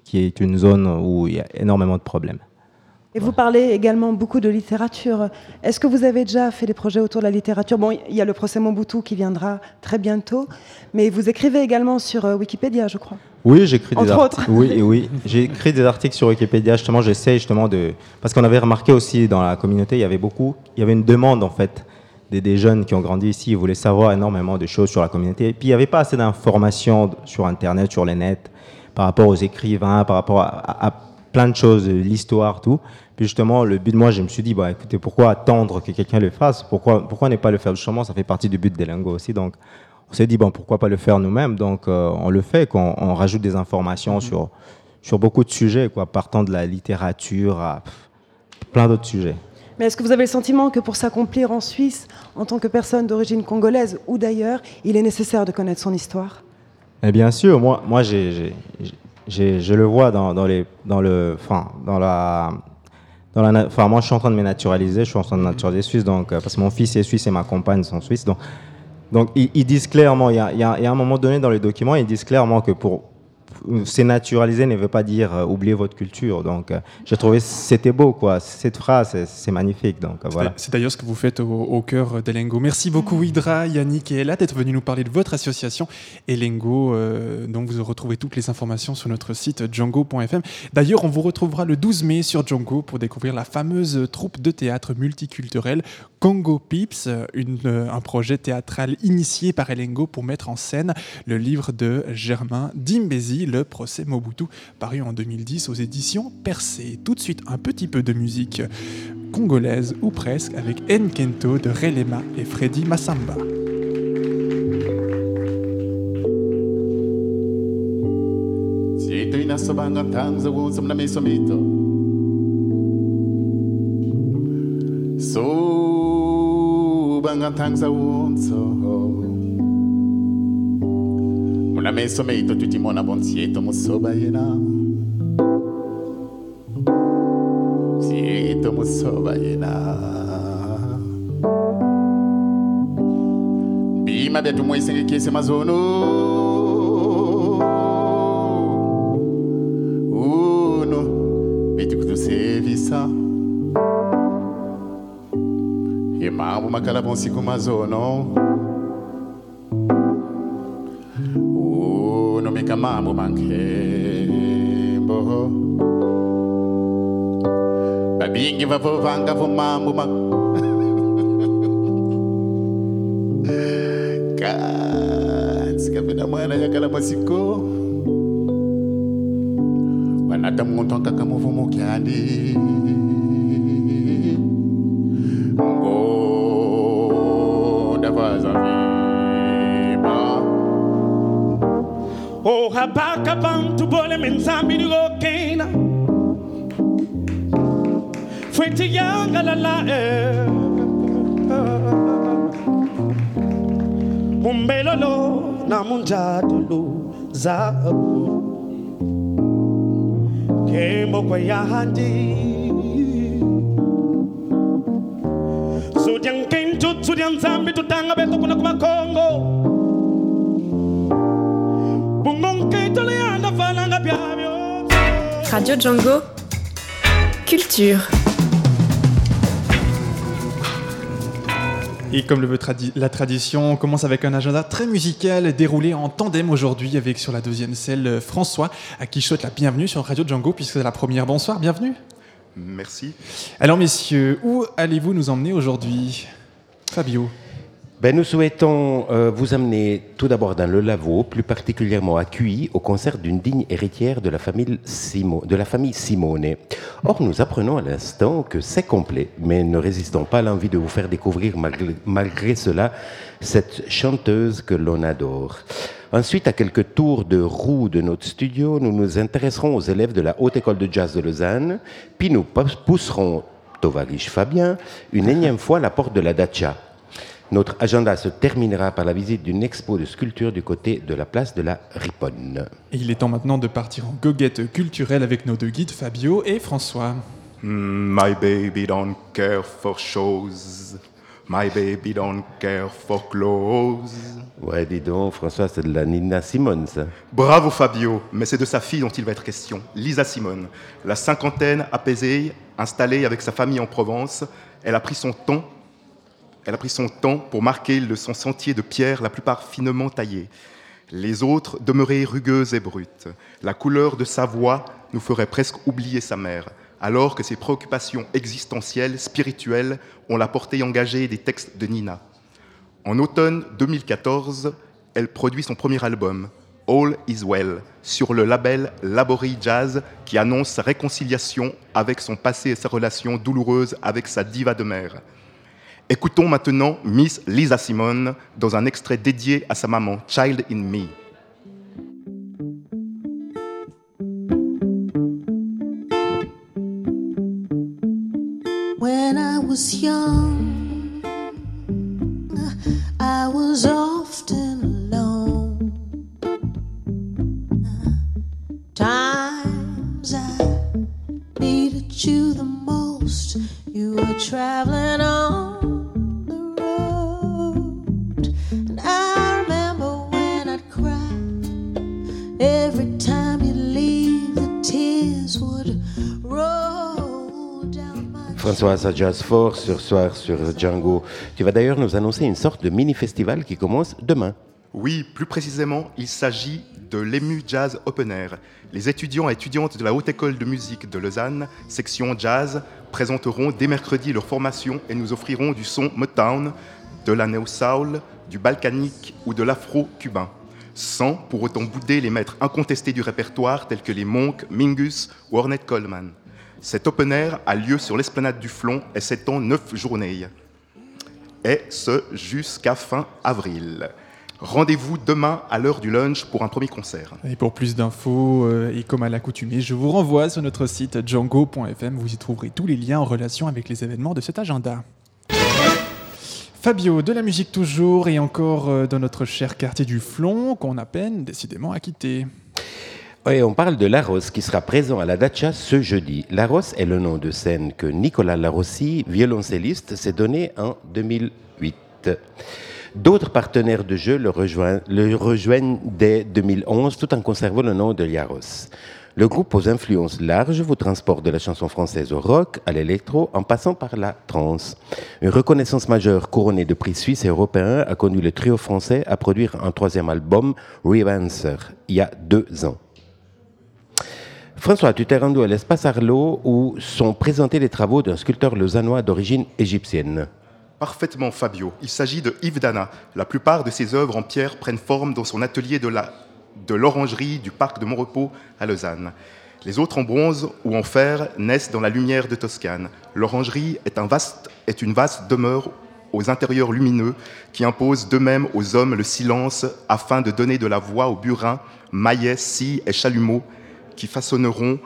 [SPEAKER 15] qui est une zone où il y a énormément de problèmes.
[SPEAKER 5] Et vous parlez également beaucoup de littérature. Est-ce que vous avez déjà fait des projets autour de la littérature? Bon, il y a le procès Mobutu qui viendra très bientôt, mais vous écrivez également sur euh, Wikipédia, je crois.
[SPEAKER 15] Oui, j'écris des
[SPEAKER 5] Entre
[SPEAKER 15] articles.
[SPEAKER 5] autres.
[SPEAKER 15] Oui, oui, j'ai écrit des articles sur Wikipédia. Justement, j'essaie justement de parce qu'on avait remarqué aussi dans la communauté, il y avait beaucoup, il y avait une demande en fait des, des jeunes qui ont grandi ici, ils voulaient savoir énormément de choses sur la communauté. Et puis il n'y avait pas assez d'informations sur Internet, sur les nets, par rapport aux écrivains, par rapport à, à- à plein de choses, l'histoire, tout. Puis justement, le but, moi, je me suis dit, bah, écoutez, pourquoi attendre que quelqu'un le fasse? Pourquoi, pourquoi ne pas le faire? Justement, ça fait partie du but des lingots aussi. Donc, on s'est dit, bon, pourquoi pas le faire nous-mêmes? Donc, euh, on le fait, qu'on on rajoute des informations sur, sur beaucoup de sujets, quoi, partant de la littérature à pff, plein d'autres sujets.
[SPEAKER 5] Mais est-ce que vous avez le sentiment que pour s'accomplir en Suisse, en tant que personne d'origine congolaise ou d'ailleurs, il est nécessaire de connaître son histoire?
[SPEAKER 15] Et bien sûr, moi, moi j'ai, j'ai- j'ai- je le vois dans, dans, les, dans, le, enfin, dans la... Dans la, enfin, moi, je suis en train de me naturaliser, je suis en train de naturaliser suisse, donc, euh, parce que mon fils est suisse et ma compagne sont suisses. Donc, donc ils, ils disent clairement, il y, a, il y a- il y a un moment donné dans les documents, ils disent clairement que pour, c'est naturalisé ne veut pas dire euh, oublier votre culture. Donc, euh, j'ai trouvé c'était beau, quoi. Cette phrase, c'est- magnifique. Donc, euh, voilà.
[SPEAKER 3] C'est d'ailleurs ce que vous faites au, cœur d'Elengo. Merci beaucoup Hydra, Yannick et Ella d'être venus nous parler de votre association Elengo, euh, dont vous retrouvez toutes les informations sur notre site django.fm. D'ailleurs, on vous retrouvera le 12 mai sur Django pour découvrir la fameuse troupe de théâtre multiculturel Congo Pips, euh, une, euh, un projet théâtral initié par Elengo pour mettre en scène le livre de Germain Dimbezi, Le procès Mobutu, paru en 2010 aux éditions Percé. Tout de suite, un petit peu de musique congolaise ou presque avec Nkento de Relema et Freddy Massamba.
[SPEAKER 17] una messo meito tutti mona bonzieto mosso baiena Sieto mosso baiena Bima betu moise che chiese mazono Uno Vedi che tu E mamma ma calabonsi come mazono Uno mambo mankembo. Babingi vavovanga vomambo ma katsikapena mwana yakala masiko wanata muntu ankaka
[SPEAKER 18] Baka bantu bole minzambi nigokena fweti yanga lala eh. umbelolo na munjatulu zabu kembo kwa yahandi sudyan kintu sudyan zambi tutanga beto kuna kumakongo
[SPEAKER 2] Radio Django. Culture.
[SPEAKER 3] Et comme le veut tradi- la tradition, on commence avec un agenda très musical déroulé en tandem aujourd'hui avec sur la deuxième selle euh, François, à qui je souhaite la bienvenue sur Radio Django puisque c'est la première. Bonsoir, bienvenue.
[SPEAKER 19] Merci.
[SPEAKER 3] Alors messieurs, où allez-vous nous emmener aujourd'hui? Fabio.
[SPEAKER 20] Ben, nous souhaitons euh, vous amener tout d'abord dans le Lavaux, plus particulièrement à Cuy, au concert d'une digne héritière de la famille, Simo- Simone. Or, nous apprenons à l'instant que c'est complet, mais ne résistons pas à l'envie de vous faire découvrir malgré, malgré cela cette chanteuse que l'on adore. Ensuite, à quelques tours de roue de notre studio, nous nous intéresserons aux élèves de la Haute École de Jazz de Lausanne, puis nous pousserons Tovarish Fabien une énième fois à la porte de la Dacia. Notre agenda se terminera par la visite d'une expo de sculpture du côté de la place de la Riponne.
[SPEAKER 3] Et il est temps maintenant de partir en goguette culturelle avec nos deux guides Fabio et François.
[SPEAKER 19] Mm, My baby don't care for shows. My baby don't care for clothes.
[SPEAKER 20] Ouais, dis donc, François, c'est de la Nina Simone, ça.
[SPEAKER 19] Bravo Fabio, mais c'est de sa fille dont il va être question, Lisa Simone. La cinquantaine apaisée, installée avec sa famille en Provence, elle a pris son temps. Elle a pris son temps pour marquer son sentier de pierre, la plupart finement taillée. Les autres demeuraient rugueuses et brutes. La couleur de sa voix nous ferait presque oublier sa mère, alors que ses préoccupations existentielles, spirituelles, ont la portée engagée des textes de Nina. En automne 2014, elle produit son premier album, All Is Well, sur le label Labori Jazz, qui annonce sa réconciliation avec son passé et sa relation douloureuse avec sa diva de mère. Écoutons maintenant Miss Lisa Simone dans un extrait dédié à sa maman, Child in Me.
[SPEAKER 21] When I was young, I was often alone. Times I needed you the most. You were traveling on the road.
[SPEAKER 20] Françoise Jazz Force ce soir sur Django. Tu vas d'ailleurs nous annoncer une sorte de mini festival qui commence demain.
[SPEAKER 19] Oui, plus précisément, il s'agit de l'EMU Jazz Open Air. Les étudiants et étudiantes de la Haute École de Musique de Lausanne, section jazz, présenteront dès mercredi leur formation et nous offriront du son Motown, de la neo-soul, du balkanique ou de l'afro-cubain, sans pour autant bouder les maîtres incontestés du répertoire tels que les Monk, Mingus ou Ornette Coleman. Cet open air a lieu sur l'esplanade du Flon et s'étend neuf journées. Et ce jusqu'à fin avril. Rendez-vous demain à l'heure du lunch pour un premier concert.
[SPEAKER 3] Et pour plus d'infos, euh, et comme à l'accoutumée, je vous renvoie sur notre site django.fm. Vous y trouverez tous les liens en relation avec les événements de cet agenda. Fabio, de la musique toujours, et encore euh, dans notre cher quartier du Flon, qu'on a peine décidément à quitter.
[SPEAKER 20] Oui, on parle de Laros qui sera présent à la Dacia ce jeudi. Laros est le nom de scène que Nicolas Larossi, violoncelliste, s'est donné en 2008. D'autres partenaires de jeu le rejoignent, dès 2011 tout en conservant le nom de Liaros. Le groupe aux influences larges vous transporte de la chanson française au rock, à l'électro, en passant par la trance. Une reconnaissance majeure couronnée de prix suisses et européens a conduit le trio français à produire un troisième album, Revancer, il y a deux ans. François, tu t'es rendu à l'espace Arlo où sont présentés les travaux d'un sculpteur lausannois d'origine égyptienne.
[SPEAKER 19] Parfaitement, Fabio. Il s'agit de Yves Dana. La plupart de ses œuvres en pierre prennent forme dans son atelier de l'orangerie du parc de Montrepos à Lausanne. Les autres en bronze ou en fer naissent dans la lumière de Toscane. L'orangerie est, une vaste demeure aux intérieurs lumineux qui impose d'eux-mêmes aux hommes le silence afin de donner de la voix aux burins, maillets, scies et chalumeaux qui façonneront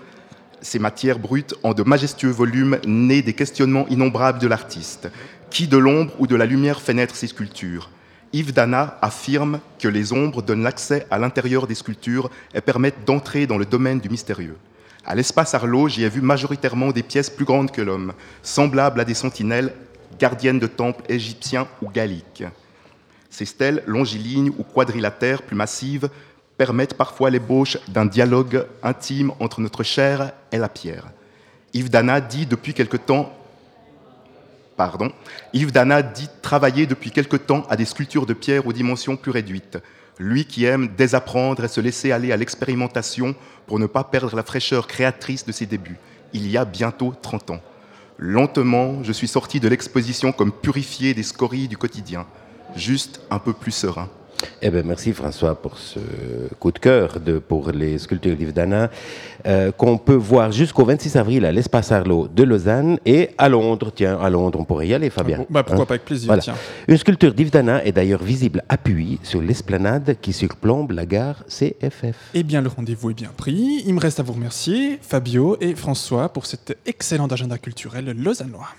[SPEAKER 19] ces matières brutes en de majestueux volumes nés des questionnements innombrables de l'artiste. Qui de l'ombre ou de la lumière fait naître ces sculptures Yves Dana affirme que les ombres donnent l'accès à l'intérieur des sculptures et permettent d'entrer dans le domaine du mystérieux. À l'espace Arlo, j'y ai vu majoritairement des pièces plus grandes que l'homme, semblables à des sentinelles, gardiennes de temples égyptiens ou galliques. Ces stèles longilignes ou quadrilatères plus massives permettent parfois l'ébauche d'un dialogue intime entre notre chair et la pierre. Yves Dana dit depuis quelque temps Pardon. Yves Dana dit travailler depuis quelque temps à des sculptures de pierre aux dimensions plus réduites. Lui qui aime désapprendre et se laisser aller à l'expérimentation pour ne pas perdre la fraîcheur créatrice de ses débuts. Il y a bientôt 30 ans. Lentement, je suis sorti de l'exposition comme purifié des scories du quotidien, juste un peu plus serein.
[SPEAKER 20] Eh ben, merci François pour ce coup de cœur de, pour les sculptures d'Yves Dana, euh, qu'on peut voir jusqu'au 26 avril à l'Espace Arlo de Lausanne et à Londres. Tiens, à Londres, on pourrait y aller, Fabien.
[SPEAKER 3] Ah bon, bah, pourquoi
[SPEAKER 20] Hein?
[SPEAKER 3] pas, avec plaisir,
[SPEAKER 20] Voilà.
[SPEAKER 3] tiens.
[SPEAKER 20] Une sculpture d'Yves Dana est d'ailleurs visible à Puy sur l'esplanade qui surplombe la gare CFF.
[SPEAKER 3] Eh bien, le rendez-vous est bien pris. Il me reste à vous remercier, Fabio et François, pour cet excellent agenda culturel lausannois.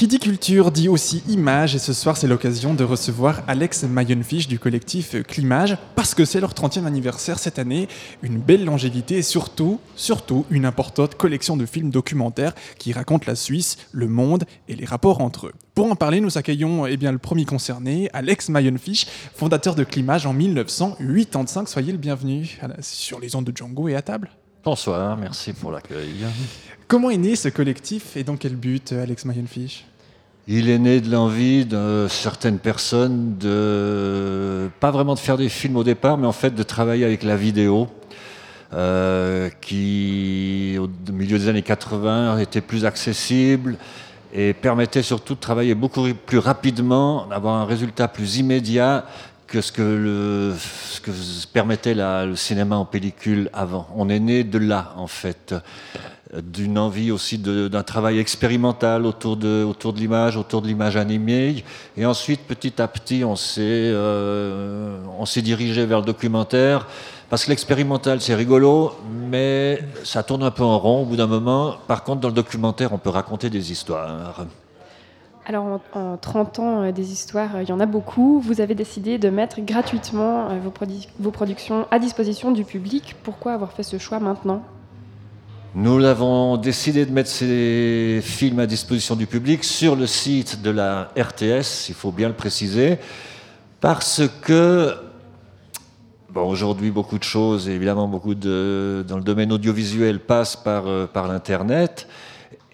[SPEAKER 3] Qui dit culture dit aussi image et ce soir c'est l'occasion de recevoir Alex Mayonfish du collectif Climage parce que c'est leur 30e anniversaire cette année, une belle longévité et surtout, surtout une importante collection de films documentaires qui racontent la Suisse, le monde et les rapports entre eux. Pour en parler, nous accueillons eh bien, le premier concerné, Alex Mayonfish, fondateur de Climage en 1985. Soyez le bienvenu la- sur les ondes de Django et à table.
[SPEAKER 22] Bonsoir, merci pour l'accueil.
[SPEAKER 3] Comment est né ce collectif et dans quel but, Alex Mayonfish
[SPEAKER 22] Il est né de l'envie de certaines personnes de pas vraiment de faire des films au départ, mais en fait de travailler avec la vidéo, euh, qui au milieu des années 80 était plus accessible et permettait surtout de travailler beaucoup plus rapidement, d'avoir un résultat plus immédiat que ce que, le, ce que permettait la- le cinéma en pellicule avant. On est né de là, en fait, d'une envie aussi d'un travail expérimental autour de, autour de l'image, autour de l'image animée. Et ensuite, petit à petit, on s'est euh, on s'est dirigé vers le documentaire. Parce que l'expérimental, c'est rigolo, mais ça tourne un peu en rond au bout d'un moment. Par contre, dans le documentaire, on peut raconter des histoires.
[SPEAKER 6] Alors en, en 30 ans euh, des histoires, euh, il y en a beaucoup. Vous avez décidé de mettre gratuitement vos productions à disposition du public. Pourquoi avoir fait ce choix maintenant?
[SPEAKER 22] Nous avons décidé de mettre ces films à disposition du public sur le site de la RTS, il faut bien le préciser, parce que Bon, aujourd'hui, beaucoup de choses, évidemment, beaucoup de, dans le domaine audiovisuel passent par, euh, par l'Internet.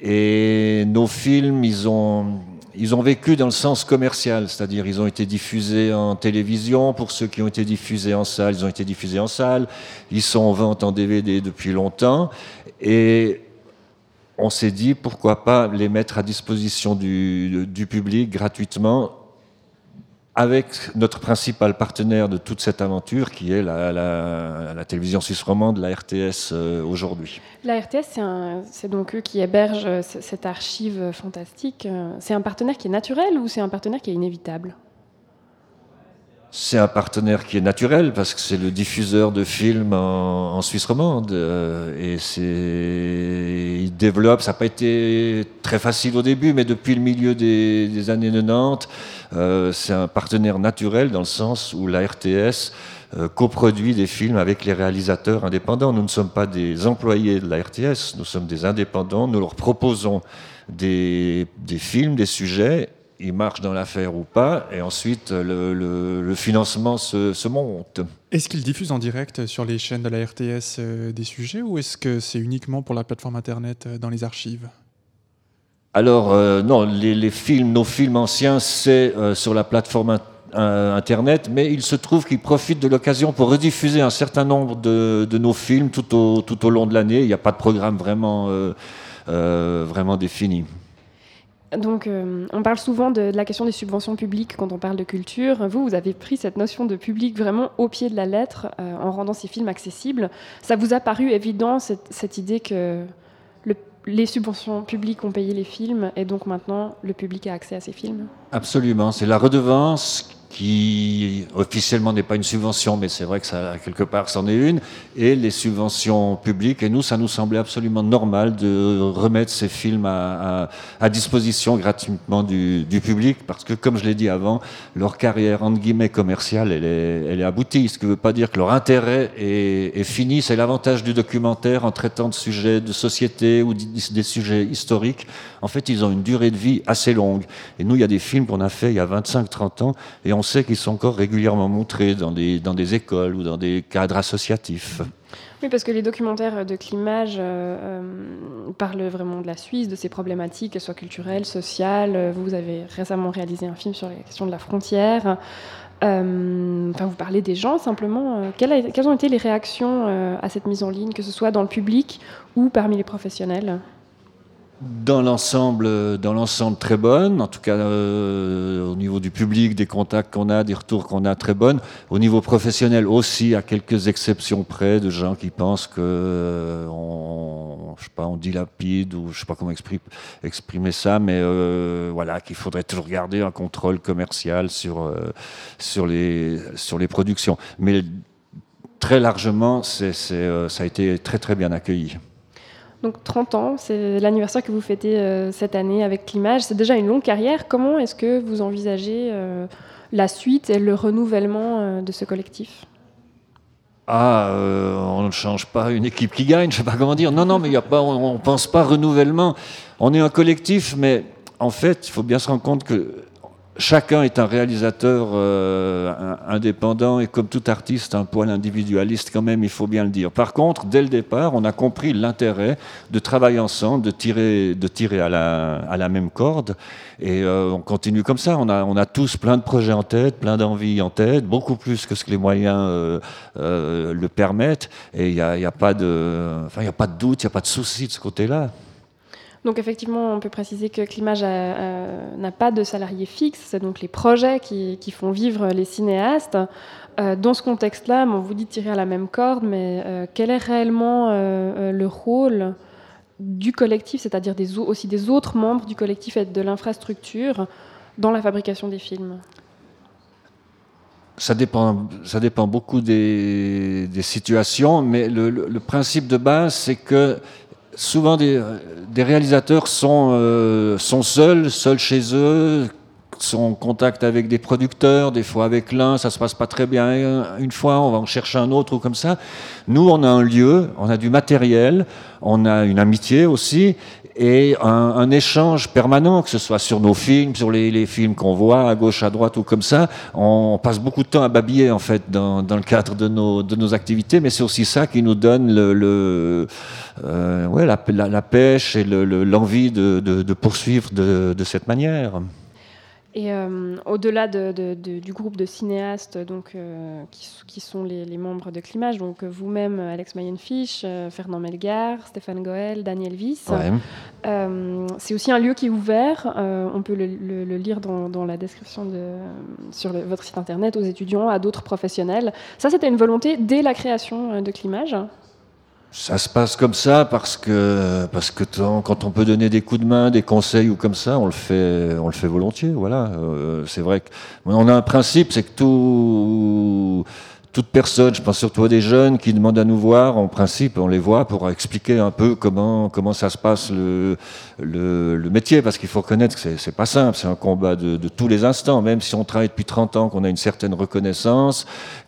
[SPEAKER 22] Et nos films, ils ont, ils ont vécu dans le sens commercial, c'est-à-dire ils ont été diffusés en télévision, pour ceux qui ont été diffusés en salle, ils ont été diffusés en salle, ils sont en vente en DVD depuis longtemps, et on s'est dit pourquoi pas les mettre à disposition du, public gratuitement avec notre principal partenaire de toute cette aventure, qui est la, télévision suisse romande, la RTS euh, aujourd'hui.
[SPEAKER 6] La RTS, c'est donc eux qui hébergent euh, cette archive euh, fantastique. C'est un partenaire qui est naturel ou c'est un partenaire qui est inévitable?
[SPEAKER 22] C'est un partenaire qui est naturel parce que c'est le diffuseur de films en, Suisse romande euh, et c'est il développe. Ça n'a pas été très facile au début, mais depuis le milieu des, des années 90, euh, c'est un partenaire naturel dans le sens où la RTS euh, coproduit des films avec les réalisateurs indépendants. Nous ne sommes pas des employés de la RTS, nous sommes des indépendants. Nous leur proposons des, des films, des sujets. Ils marchent dans l'affaire ou pas, et ensuite le, le- le financement se, se monte.
[SPEAKER 3] Est-ce qu'ils diffusent en direct sur les chaînes de la RTS euh, des sujets ou est-ce que c'est uniquement pour la plateforme internet euh, dans les archives?
[SPEAKER 22] Alors, euh, non, les, les films, nos films anciens, c'est sur la plateforme in- Internet, mais il se trouve qu'ils profitent de l'occasion pour rediffuser un certain nombre de, de nos films tout au, tout au long de l'année. Il n'y a pas de programme vraiment, euh, euh, vraiment défini.
[SPEAKER 6] Donc, euh, on parle souvent de, la question des subventions publiques quand on parle de culture. Vous, vous avez pris cette notion de public vraiment au pied de la lettre euh, en rendant ces films accessibles. Ça vous a paru évident, cette, idée que le- les subventions publiques ont payé les films et donc maintenant le public a accès à ces films?
[SPEAKER 22] Absolument, c'est la redevance qui officiellement n'est pas une subvention, mais c'est vrai que ça, quelque part, c'en est une, et les subventions publiques. Et nous, ça nous semblait absolument normal de remettre ces films à, disposition gratuitement du, public, parce que, comme je l'ai dit avant, leur carrière, entre guillemets, commerciale, elle est, elle est aboutie, ce qui ne veut pas dire que leur intérêt est, fini. C'est l'avantage du documentaire en traitant de sujets de société ou des sujets historiques. En fait, ils ont une durée de vie assez longue. Et nous, il y a des films qu'on a fait il y a 25-30 ans, et on sait qu'ils sont encore régulièrement montrés dans des, dans des écoles ou dans des cadres associatifs.
[SPEAKER 6] Oui, parce que les documentaires de Climage euh, euh, parlent vraiment de la Suisse, de ses problématiques, qu'elles soient culturelles, sociales. Vous avez récemment réalisé un film sur les questions de la frontière. Euh, enfin, vous parlez des gens simplement. Quelles, ont été les réactions à cette mise en ligne, que ce soit dans le public ou parmi les professionnels?
[SPEAKER 22] Dans l'ensemble, dans l'ensemble très bonne. En tout cas, euh, au niveau du public, des contacts qu'on a, des retours qu'on a, très bonnes. Au niveau professionnel aussi, à quelques exceptions près, de gens qui pensent que euh, on, je sais pas, on dilapide ou je sais pas comment expri- exprimer ça, mais euh, voilà, qu'il faudrait toujours garder un contrôle commercial sur sur les sur les productions. Mais très largement, ça a été très très bien accueilli.
[SPEAKER 6] Donc 30 ans, c'est l'anniversaire que vous fêtez euh, cette année avec Climage. C'est déjà une longue carrière. Comment est-ce que vous envisagez euh, la suite et le renouvellement euh, de ce collectif?
[SPEAKER 22] Ah, on ne change pas une équipe qui gagne, je sais pas comment dire. Non, non, mais y a pas, on ne pense pas renouvellement. On est un collectif, mais en fait, il faut bien se rendre compte que chacun est un réalisateur euh, indépendant et comme tout artiste, un poil individualiste quand même, il faut bien le dire. Par contre, dès le départ, on a compris l'intérêt de travailler ensemble, de tirer, à, la, même corde. Et euh, on continue comme ça. On a, tous plein de projets en tête, plein d'envies en tête, beaucoup plus que ce que les moyens euh, le permettent. Et il n'y a pas de doute, il n'y a pas de souci de ce côté-là.
[SPEAKER 6] Donc effectivement, on peut préciser que Climage n'a pas de salariés fixes, c'est donc les projets qui, font vivre les cinéastes. Euh, dans ce contexte-là, bon, vous dites tirer à la même corde, mais euh, quel est réellement euh, le rôle du collectif, c'est-à-dire aussi des autres membres du collectif et de l'infrastructure dans la fabrication des films?
[SPEAKER 22] Ça dépend, ça dépend beaucoup des, situations, mais le principe de base, c'est que souvent des, réalisateurs sont, euh, sont seuls, seuls chez eux, sont en contact avec des producteurs, des fois avec l'un, ça se passe pas très bien une fois, on va en chercher un autre ou comme ça. Nous, on a un lieu, on a du matériel, on a une amitié aussi, et un, échange permanent, que ce soit sur nos films, sur les, films qu'on voit à gauche, à droite ou comme ça. On passe beaucoup de temps à babiller en fait dans, le cadre de nos, activités, mais c'est aussi ça qui nous donne euh, la, pêche et le- le- l'envie de, poursuivre de cette manière.
[SPEAKER 6] Et euh, au-delà de- de- de- du groupe de cinéastes donc, euh, qui, sont les, les membres de Climage, donc euh, vous-même, Alex Mayenfish, euh, Fernand Melgar, Stéphane Goël, Daniel
[SPEAKER 22] Ouais.
[SPEAKER 6] euh, c'est aussi un lieu qui est ouvert. on peut le, le- le lire dans, dans la description de, sur le- votre site internet aux étudiants, à d'autres professionnels. Ça, c'était une volonté dès la création de Climage.
[SPEAKER 22] Ça se passe comme ça parce que, parce que quand on peut donner des coups de main, des conseils ou comme ça, on le fait, on le fait volontiers. Voilà. Euh, c'est vrai qu'on a un principe, c'est que tout, toute personne, je pense surtout à des jeunes qui demandent à nous voir, en principe, on les voit pour expliquer un peu comment, comment ça se passe le, le, métier, parce qu'il faut reconnaître que c'est- pas simple, c'est un combat de, de tous les instants, même si on travaille depuis 30 ans, qu'on a une certaine reconnaissance,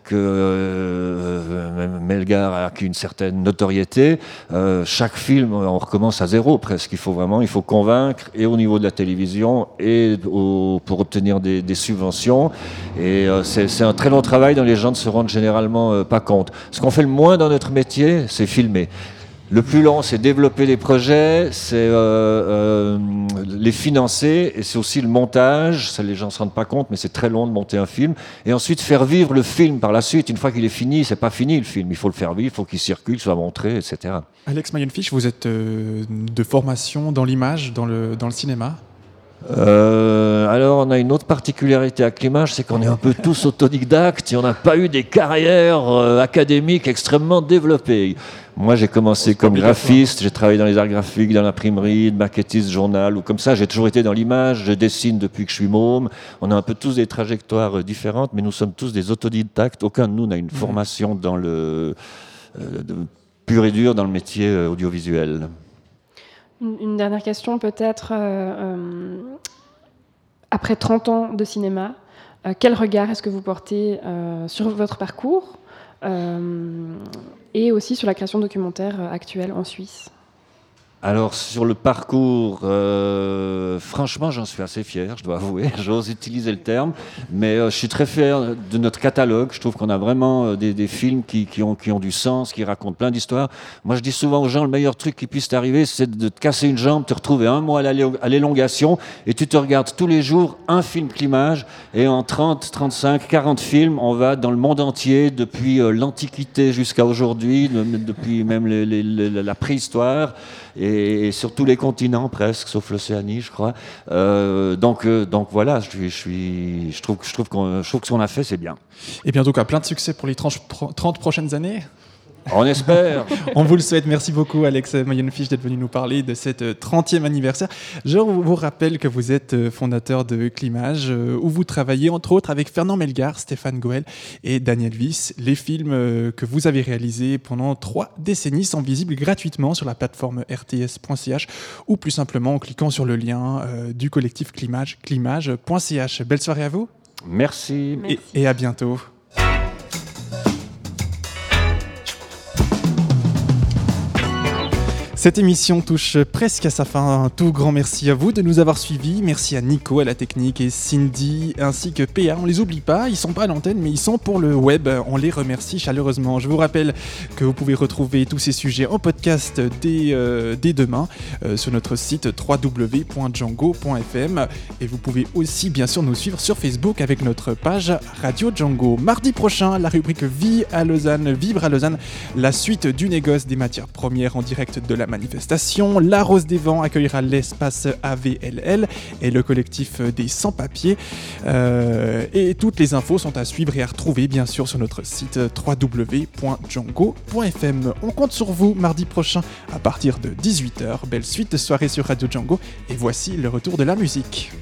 [SPEAKER 22] que euh, Melgar a acquis une certaine notoriété, euh, chaque film, on recommence à zéro presque. Il faut vraiment, il faut convaincre, et au niveau de la télévision, et pour obtenir des, subventions. Et euh, c'est un très long travail dont les gens ne se rendent généralement euh, pas compte. Ce qu'on fait le moins dans notre métier, c'est filmer. Le plus long, c'est développer les projets, c'est euh, euh, les financer, et c'est aussi le montage. Les gens ne se rendent pas compte, mais c'est très long de monter un film. Et ensuite, faire vivre le film par la suite. Une fois qu'il est fini, c'est pas fini le film. Il faut le faire vivre, il faut qu'il circule, soit montré, etc.
[SPEAKER 3] Alex Mayenfish, vous êtes de formation dans l'image, dans le cinéma?
[SPEAKER 22] Euh, alors, on a une autre particularité à Climage, c'est qu'on est un peu tous autodidactes et on n'a pas eu des carrières euh, académiques extrêmement développées. Moi, j'ai commencé comme graphiste, j'ai travaillé dans les arts graphiques, dans l'imprimerie, de maquettiste, journal ou comme ça. J'ai toujours été dans l'image, je dessine depuis que je suis môme. On a un peu tous des trajectoires euh, différentes, mais nous sommes tous des autodidactes. Aucun de nous n'a une formation dans le euh, de- pur et dur dans le métier audiovisuel.
[SPEAKER 6] Une, dernière question peut-être. euh, euh, après 30 ans de cinéma, euh, quel regard est-ce que vous portez sur votre parcours et aussi sur la création documentaire actuelle en Suisse?
[SPEAKER 22] Alors sur le parcours, euh, franchement j'en suis assez fier, je dois avouer, j'ose utiliser le terme, mais euh, je suis très fier de notre catalogue, je trouve qu'on a vraiment euh, des, films qui, ont, du sens, qui racontent plein d'histoires. Moi je dis souvent aux gens, le meilleur truc qui puisse t'arriver, c'est de te casser une jambe, te retrouver un mois à l'élong- à l'élongation, et tu te regardes tous les jours un film climage, et en 30, 35, 40 films, on va dans le monde entier, depuis l'Antiquité jusqu'à aujourd'hui, de- depuis même la préhistoire, et sur tous les continents presque, sauf l'Océanie, je crois. Euh, donc, euh, donc voilà, je, trouve, que- ce qu'on a fait, c'est bien.
[SPEAKER 3] Et bien, en tout cas, plein de succès pour les 30, 30 prochaines années.
[SPEAKER 22] On espère.
[SPEAKER 3] On vous le souhaite. Merci beaucoup, Alex Mayenfish, d'être venu nous parler de cette euh, 30e anniversaire. Je vous rappelle que vous êtes euh, fondateur de Climage, euh, où vous travaillez entre autres avec Fernand Melgar, Stéphane Goël et Daniel Wyss. Les films euh, que vous avez réalisés pendant trois décennies sont visibles gratuitement sur la plateforme rts.ch ou plus simplement en cliquant sur le lien euh, du collectif Climage, climage.ch. Belle soirée à vous.
[SPEAKER 22] Merci.
[SPEAKER 3] Et, et à bientôt. Cette émission touche presque à sa fin. Un tout grand merci à vous de nous avoir suivis. Merci à Nico à la technique et Cindy ainsi que PA. On les oublie pas, ils sont pas à l'antenne mais ils sont pour le web. On les remercie chaleureusement. Je vous rappelle que vous pouvez retrouver tous ces sujets en podcast dès, euh, demain euh, sur notre site www.django.fm et vous pouvez aussi bien sûr nous suivre sur Facebook avec notre page Radio Django. Mardi prochain, la rubrique Vie à Lausanne, Vivre à Lausanne, la suite du négoce des matières premières en direct de la manifestation. La Rose des Vents accueillera l'espace AVLL et le collectif des sans-papiers. Euh, et toutes les infos sont à suivre et à retrouver bien sûr sur notre site www.django.fm. On compte sur vous mardi prochain à partir de 18h. Belle suite de soirée sur Radio Django et voici le retour de la musique.